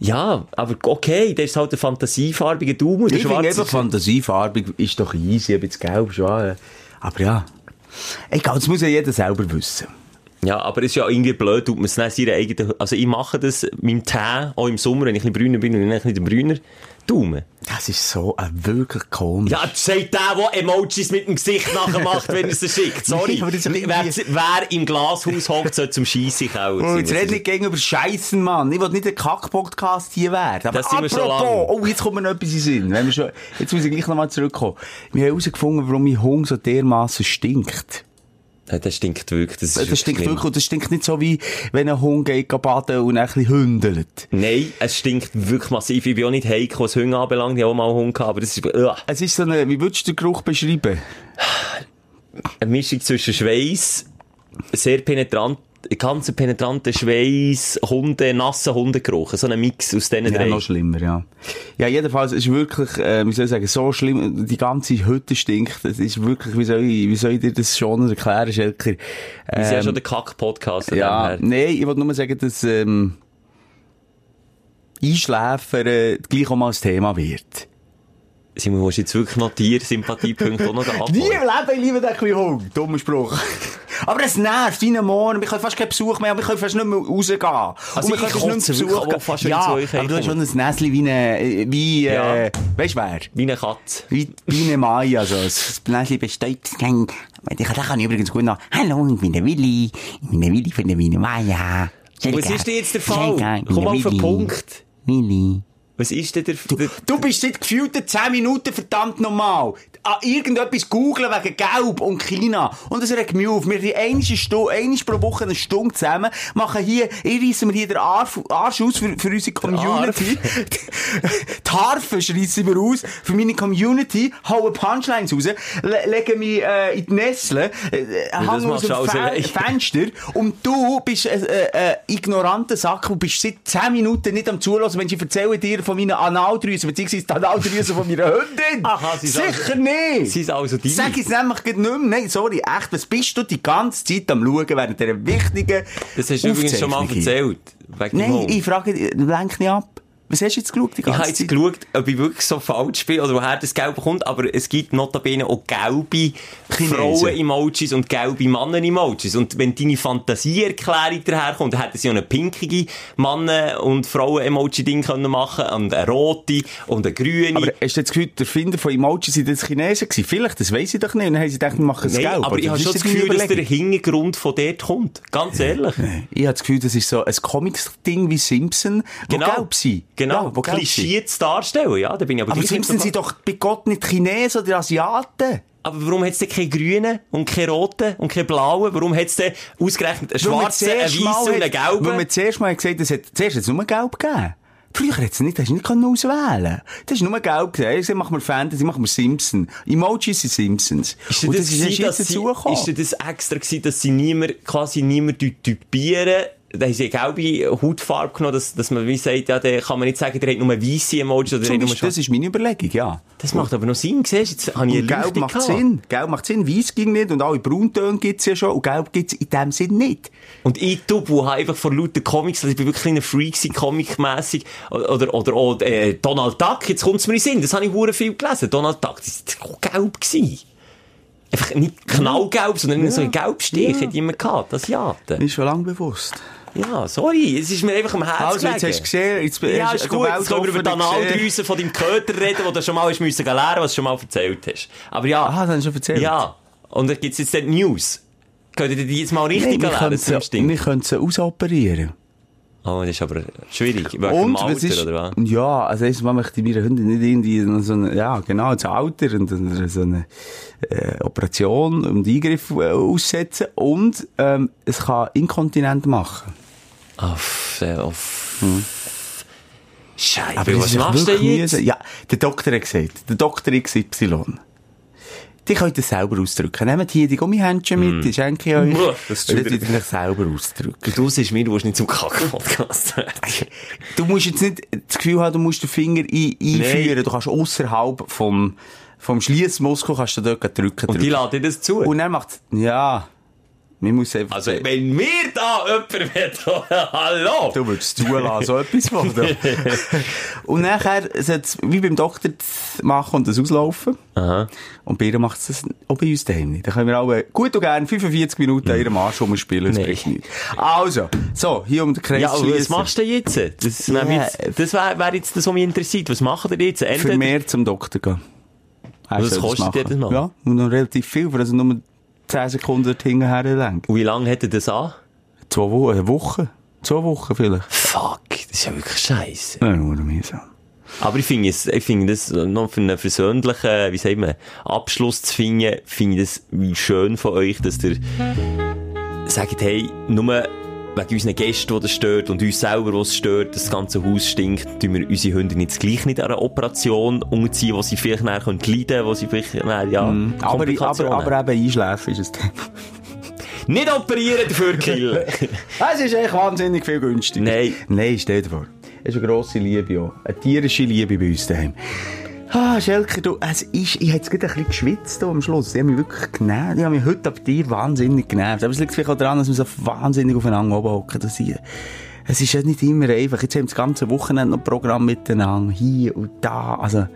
Ja, aber okay, der ist halt der fantasiefarbige Daumen. Der Ich finde einfach fantasiefarbig ist doch easy, aber jetzt gelb schon. äh. Aber ja. Egal, das muss ja jeder selber wissen. Ja, aber es ist ja irgendwie blöd, tut man es nicht seine eigenen, also ich mache das mit dem Tee, auch im Sommer, wenn ich ein bisschen brüner bin und ich nicht ein brüner Daumen. Das ist so ein wirklich komisch. Ja, das sagt der, der Emojis mit dem Gesicht nachher macht, wenn er sie schickt. Sorry. Nein, aber das ist wer, wer im Glashaus hockt, soll zum Scheisse kaufen. Oh, jetzt red nicht gegenüber Scheißen, Mann. Ich will nicht ein Kack-Podcast hier werden. Aber Das sind wir schon lange. oh, jetzt kommt mir noch etwas in Sinn. Wenn wir schon, jetzt muss ich gleich nochmal zurückkommen. Wir haben herausgefunden, warum mein Hund so dermassen stinkt. Ja, das stinkt wirklich. Das, ist Das stinkt wirklich, und das stinkt nicht so wie, wenn ein Hund geht baden und ein bisschen hündelt. Nein, es stinkt wirklich massiv. Ich bin auch nicht heikel, was Hunde anbelangt. Ich habe auch mal einen Hund gehabt, aber das ist uh, Es ist so eine, wie würdest du den Geruch beschreiben? eine Mischung zwischen Schweiß, sehr penetrant, ganz penetranter Schweiß, Hunde, nasser Hundegeruch. So ein Mix aus diesen Ja, drei. noch schlimmer, ja. Ja, jedenfalls ist wirklich, äh, wie soll ich sagen, so schlimm, die ganze Hütte stinkt. Es ist wirklich, wie soll ich, wie soll ich dir das schon erklären, Schelker? Wir sind ja schon der Kack-Podcast. Ja, nein, ich wollte nur sagen, dass ähm, Einschläfern äh, gleich auch mal ein Thema wird. Simon, du jetzt wirklich noch Tier-Sympathiepunkte noch da Nie im abholen? Leben, ich liebe den Hund. Dummer Spruch. Aber es nervt, wie ein Morgen. Wir können fast keinen Besuch mehr, wir können fast nicht mehr rausgehen. Also Und wir ich können fast nicht mehr auch fast, ja, aber du hast schon ein Näschen wie eine, wie, Ja. äh, weisst du wer? Wie eine Katze. Wie, wie eine Mai, also, das Näschen besteht, ich kann, übrigens gut noch, hallo, ich bin der Willi, ich bin der Willi von der Wiener Maya. Was ist denn jetzt der Fall? Komm auf den Punkt. Willi. Was ist denn der... der Du bist seit gefühlten 10 Minuten verdammt normal. An irgendetwas googlen wegen Gelb und China. Und das regt mich auf. Wir Stunde, einmal pro Woche eine Stunde zusammen, machen hier, ich reissen mir hier den Arsch, Arsch aus für, für unsere Community. Die Harfe schreissen wir aus für meine Community, hauen Punchlines raus, le legen mich äh, in die Nestle, äh, hängen aus machst dem du Fe allein. Fenster und du bist ein äh, äh, ignoranter Sack und bist seit 10 Minuten nicht am Zulassen, wenn ich erzähle dir von meinen Analdrüsen, beziehungsweise die Analdrüsen von meiner Hündin. Aha, sie Sicher also- nicht. Sie ist also deine. Sag ich es nämlich nicht mehr. Nein, sorry, echt, was bist du die ganze Zeit am Schauen während dieser wichtigen Das hast du übrigens schon mal erzählt. Nein, ich frage, lenk nicht ab. Was hast du jetzt geschaut die Ich ganze habe jetzt Zeit? geschaut, ob ich wirklich so falsch bin oder woher das Gelbe kommt, aber es gibt notabene auch gelbe. Frauen-Emojis und gelbe Mannen-Emojis. Und wenn deine Fantasieerklärung daherkommt, dann hätten sie auch eine pinkige Mannen- und Frauen-Emoji-Ding können machen und eine rote und eine grüne. Aber hast du jetzt gehört, der Erfinder von Emojis sind das Chinesen gewesen? Vielleicht, das weiss ich doch nicht. Und dann haben sie gedacht, wir machen es gelb. aber ich habe schon das Gefühl, dass der? Hintergrund von dort kommt. Ganz ehrlich. Ich habe das Gefühl, das ist so ein Comics-Ding wie Simpson, wo gelb sind. Genau, Ja, klischiertes Darstellen, ja, da bin ich aber, Aber Simpsons so- sind doch bei Gott nicht Chinesen oder Asiaten. Aber warum hat es denn keine grünen und keine roten und keine blauen? Warum hat es denn ausgerechnet einen schwarzen, einen zuerst weißen und einen hat- Weil gelben? man zuerst mal gesagt hat, es hat zuerst hat's nur gelb gegeben. Früher hat es nicht, hast du nicht können auswählen Das ist nur gelb gewesen. Ich machen wir Fantasy, machen wir Simpsons. Emojis sind Simpsons. Ist das, das ist gewesen, erst dass sie, ist das extra gewesen, dass sie niemand, quasi niemand typieren? Da haben sie eine gelbe Hautfarbe genommen, dass, dass man wie sagt, ja, da kann man nicht sagen, der hat nur weisse Emojis oder nur Beispiel, schwarze. das ist meine Überlegung, ja. Das macht aber noch Sinn, siehst du? Jetzt habe ich Und gelb macht gehabt. Sinn. Gelb macht Sinn. Weiss ging nicht. Und alle Brauntöne gibt's ja schon. Und gelb gibt's in dem Sinn nicht. Und ich, du, wo habe einfach vor lauter Comics, also ich bin wirklich ein Freak gewesen, Comic-mässig, oder, oder, oder, äh, Donald Duck, jetzt kommt's mir in den Sinn, das habe ich hure viel gelesen. Donald Duck, das war auch gelb gewesen. Einfach nicht knallgelb, sondern so ein Gelbstich, Ja. hätte ich immer gehabt, das Jaten. Ist schon lange bewusst. Ja, sorry, es ist mir einfach am Herzen Also, jetzt gelegen. hast du gesehen, jetzt Ja, hast ist du gut, jetzt können wir über die. Analdrüse von deinem Köter reden, wo du schon mal hast müssen lernen, was du schon mal erzählt hast. Aber ja. Ah, das hast du schon erzählt. Ja. Und da gibt's jetzt die News. Könnt ihr die jetzt mal richtig wir lernen, sie, Sting? wir können sie ausoperieren. Oh, das ist aber schwierig. Wegen Und, Alter, ist, oder was? ja, also erstens mal möchte ich meiner Hündin nicht irgendwie so eine, ja, genau, das Alter und und so eine, äh, Operation und Eingriff äh, aussetzen und, ähm, es kann inkontinent machen. Auf, äh, auf. Scheiße, Aber was ist machst du denn jetzt? Ja, der Doktor hat gesagt, der Doktor XY. Die könnt ihr selber ausdrücken. Nehmt hier die Gummihändchen mit, die schenke ich euch. Boah, das ist wieder- euch selber ausdrücken. Du siehst mir, du musst nicht zum Kack-Podcast Du musst jetzt nicht das Gefühl haben, du musst den Finger ein einführen. Du kannst außerhalb vom, vom Schliessmuskel kannst du dort drücken. Und die drücken. laden dir das zu. Und dann macht's, ja, man muss einfach, Also, wenn mir da jemand wird, hallo! du würdest zulassen, so etwas von dir. Und nachher soll's wie beim Doktor machen und das auslaufen. Aha. Und bei ihr macht es auch bei uns daheim nicht. Da können wir alle gut und gerne 45 Minuten an ihrem Arsch rumspielen, das Nee. bringt nichts. Also, so, hier um den Kreis Ja, aber was machst du denn jetzt? Das, yeah. jetzt, das wäre wär jetzt das, was mich interessiert. Was machen ihr jetzt? Für Entweder- mehr zum Doktor gehen. Was soll das kostet machen. jedes Mal? Ja, und noch relativ viel, für das nur 10 Sekunden dorthin herlenkt. Und wie lange hätte das an? Zwei Wochen, eine Woche. Zwei Wochen vielleicht. Fuck, das ist ja wirklich scheiße. Ja, nur mühsam. Aber ich finde es, ich finde das noch für einen versöhnlichen, wie sagt man, Abschluss zu finden, finde ich das wie schön von euch, dass ihr sagt, hey, nur wegen unseren Gästen, die das stört und uns selber, was stört, das ganze Haus stinkt, tun wir unsere Hunde nicht gleich nicht an einer Operation unterziehen, wo sie vielleicht nachher können leiden wo sie vielleicht, nachher, ja, Aber, aber, Komplikationen. aber eben einschlafen ist es dann. Nicht operieren, dafür killen. Es ist echt wahnsinnig viel günstiger. Nein. Nein, stell dir vor. Es ist eine grosse Liebe auch. Eine tierische Liebe bei uns daheim. Ah, Schelke, du, es ist, ich hätte jetzt gerade ein bisschen geschwitzt am Schluss. Ich habe mich wirklich genervt. Ich habe mich heute ab dir wahnsinnig genervt. Aber es liegt vielleicht auch daran, dass wir so wahnsinnig aufeinander oben hocken. Es ist ja nicht immer einfach. Jetzt haben wir das ganze Wochenende noch Programm miteinander. Hier und da. Also,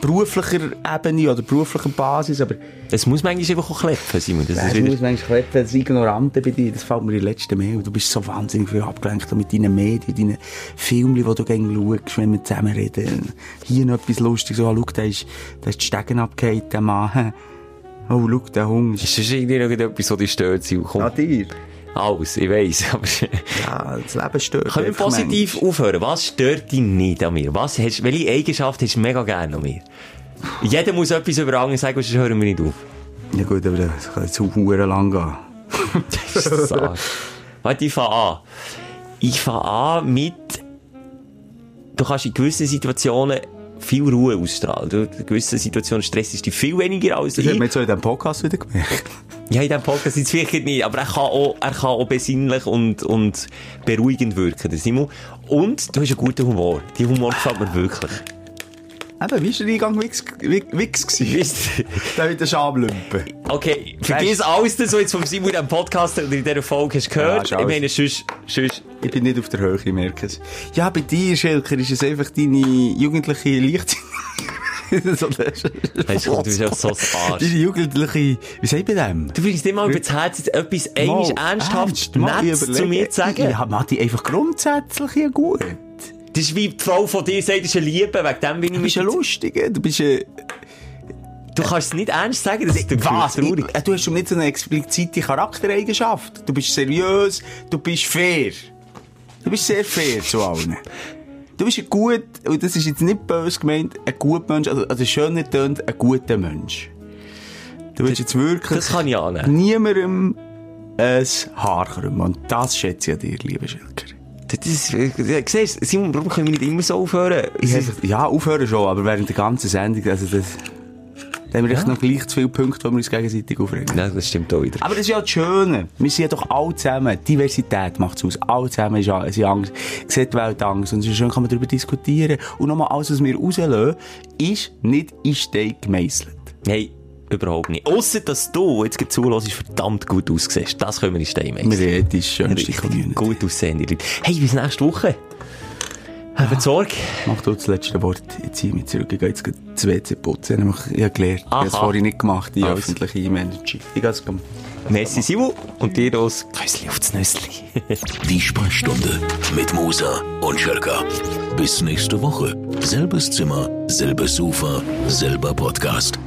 beruflicher Ebene oder beruflicher Basis. Aber Es muss manchmal einfach auch klepfen, Simon. Das das ist wieder... muss manchmal kleppen, das Ignorante bei dir, das fällt mir in der letzten Mail. Du bist so wahnsinnig viel abgelenkt mit deinen Medien, deinen Filmen, die du gerne schaust, wenn wir zusammen reden. Hier noch etwas Lustiges. Oh, schau, da ist, da ist die Stegen abgehakt, der Mann. Oh, schau, der Hund ist... Ist das irgendwie noch etwas, was dich stört, Simon? Komm, An dir? Alles, ich weiss, aber... Ja, das Leben stört. Können wir positiv manchmal. aufhören? Was stört dich nicht an mir? Was hast, welche Eigenschaft hast du mega gerne an mir? Jeder muss etwas über andere sagen, sonst hören wir nicht auf. Ja gut, aber das kann jetzt auch lang gehen. so. Warte, ich fange an. Ich fange an mit, du kannst in gewissen Situationen viel Ruhe ausstrahlen. Du, in gewissen Situationen stressst dich viel weniger als Das ich. hat man jetzt auch in diesem Podcast wieder gemerkt. Ja, in diesem Podcast jetzt vielleicht nicht, aber er kann auch, er kann auch besinnlich und, und beruhigend wirken, der Simon. Und du hast einen guten Humor. Die Humor gefällt mir wirklich. Eben, wie war der Eingang Wix, Wix, gewesen? Der mit den Schamlümpen. Okay, vergiss alles, das, was jetzt vom Simon diesem Podcast oder in dieser Folge hast gehört. Ja, ist ich meine, sonst, sonst, Ich bin nicht auf der Höhe, ich merke es. Ja, bei dir, Schelker, ist es einfach deine jugendliche Licht... so, das Weisst du, bist einfach so ein Arsch. Deine jugendliche... Wie sagt man dem? Du bringst immer über das Herz, etwas einmal ernsthaft ernst, mal Nettes zu mir zu sagen. Ja, Matti, einfach grundsätzlich ja gut. Das ist wie die Frau von dir sagt, das ist eine Liebe, wegen dem bin ich Du bist ein Lustiger, du bist ein... Du kannst es nicht ernst sagen, das ist der Was? traurig. Äh, du hast schon nicht so eine explizite Charaktereigenschaft. Du bist seriös, du bist fair. Du bist sehr fair zu allen. Du bist ein gut, und das ist jetzt nicht böse gemeint, ein guter Mensch, also, also schön nicht tönt, ein guter Mensch. Du willst jetzt wirklich Das kann ich annehmen. niemandem ein Haar krümmen. Und das schätze ich an dir, lieber Schilker. Das ist, siehst du, Simon, warum können wir nicht immer so aufhören? Ja, aufhören schon, aber während der ganzen Sendung, also das, da haben wir echt noch gleich zu viele Punkte, wo wir uns gegenseitig aufregen. Nein, das stimmt auch wieder. Aber das ist ja das Schöne. Wir sind ja doch alle zusammen. Diversität macht es aus. Alle zusammen sind Angst. Sieht die Welt Angst. Und es ist schön, kann man darüber diskutieren. Und nochmal, alles, was wir rauslassen, ist nicht in Stein gemeisselt. Nein, überhaupt nicht. Ausser, dass du jetzt gerade zuhörst, verdammt gut aussiehst. Das können wir in Stein messen. Wir haben die schönste Community. gut aussehende Leute. Hey, bis nächste Woche. Habt Sorge. Mach du das letzte Wort. Jetzt ziehe ich mich zurück. Ich gehe jetzt das WC putzen. Ich habe gelernt. Ich habe es vorhin nicht gemacht, die Also. öffentliche E-Energy. Ich gehe es. Merci, Simon. Und dir das Küssli aufs Nüssli. Die Sprechstunde mit Musa und Schelka. Bis nächste Woche. Selbes Zimmer, selbes Sofa, selber Podcast.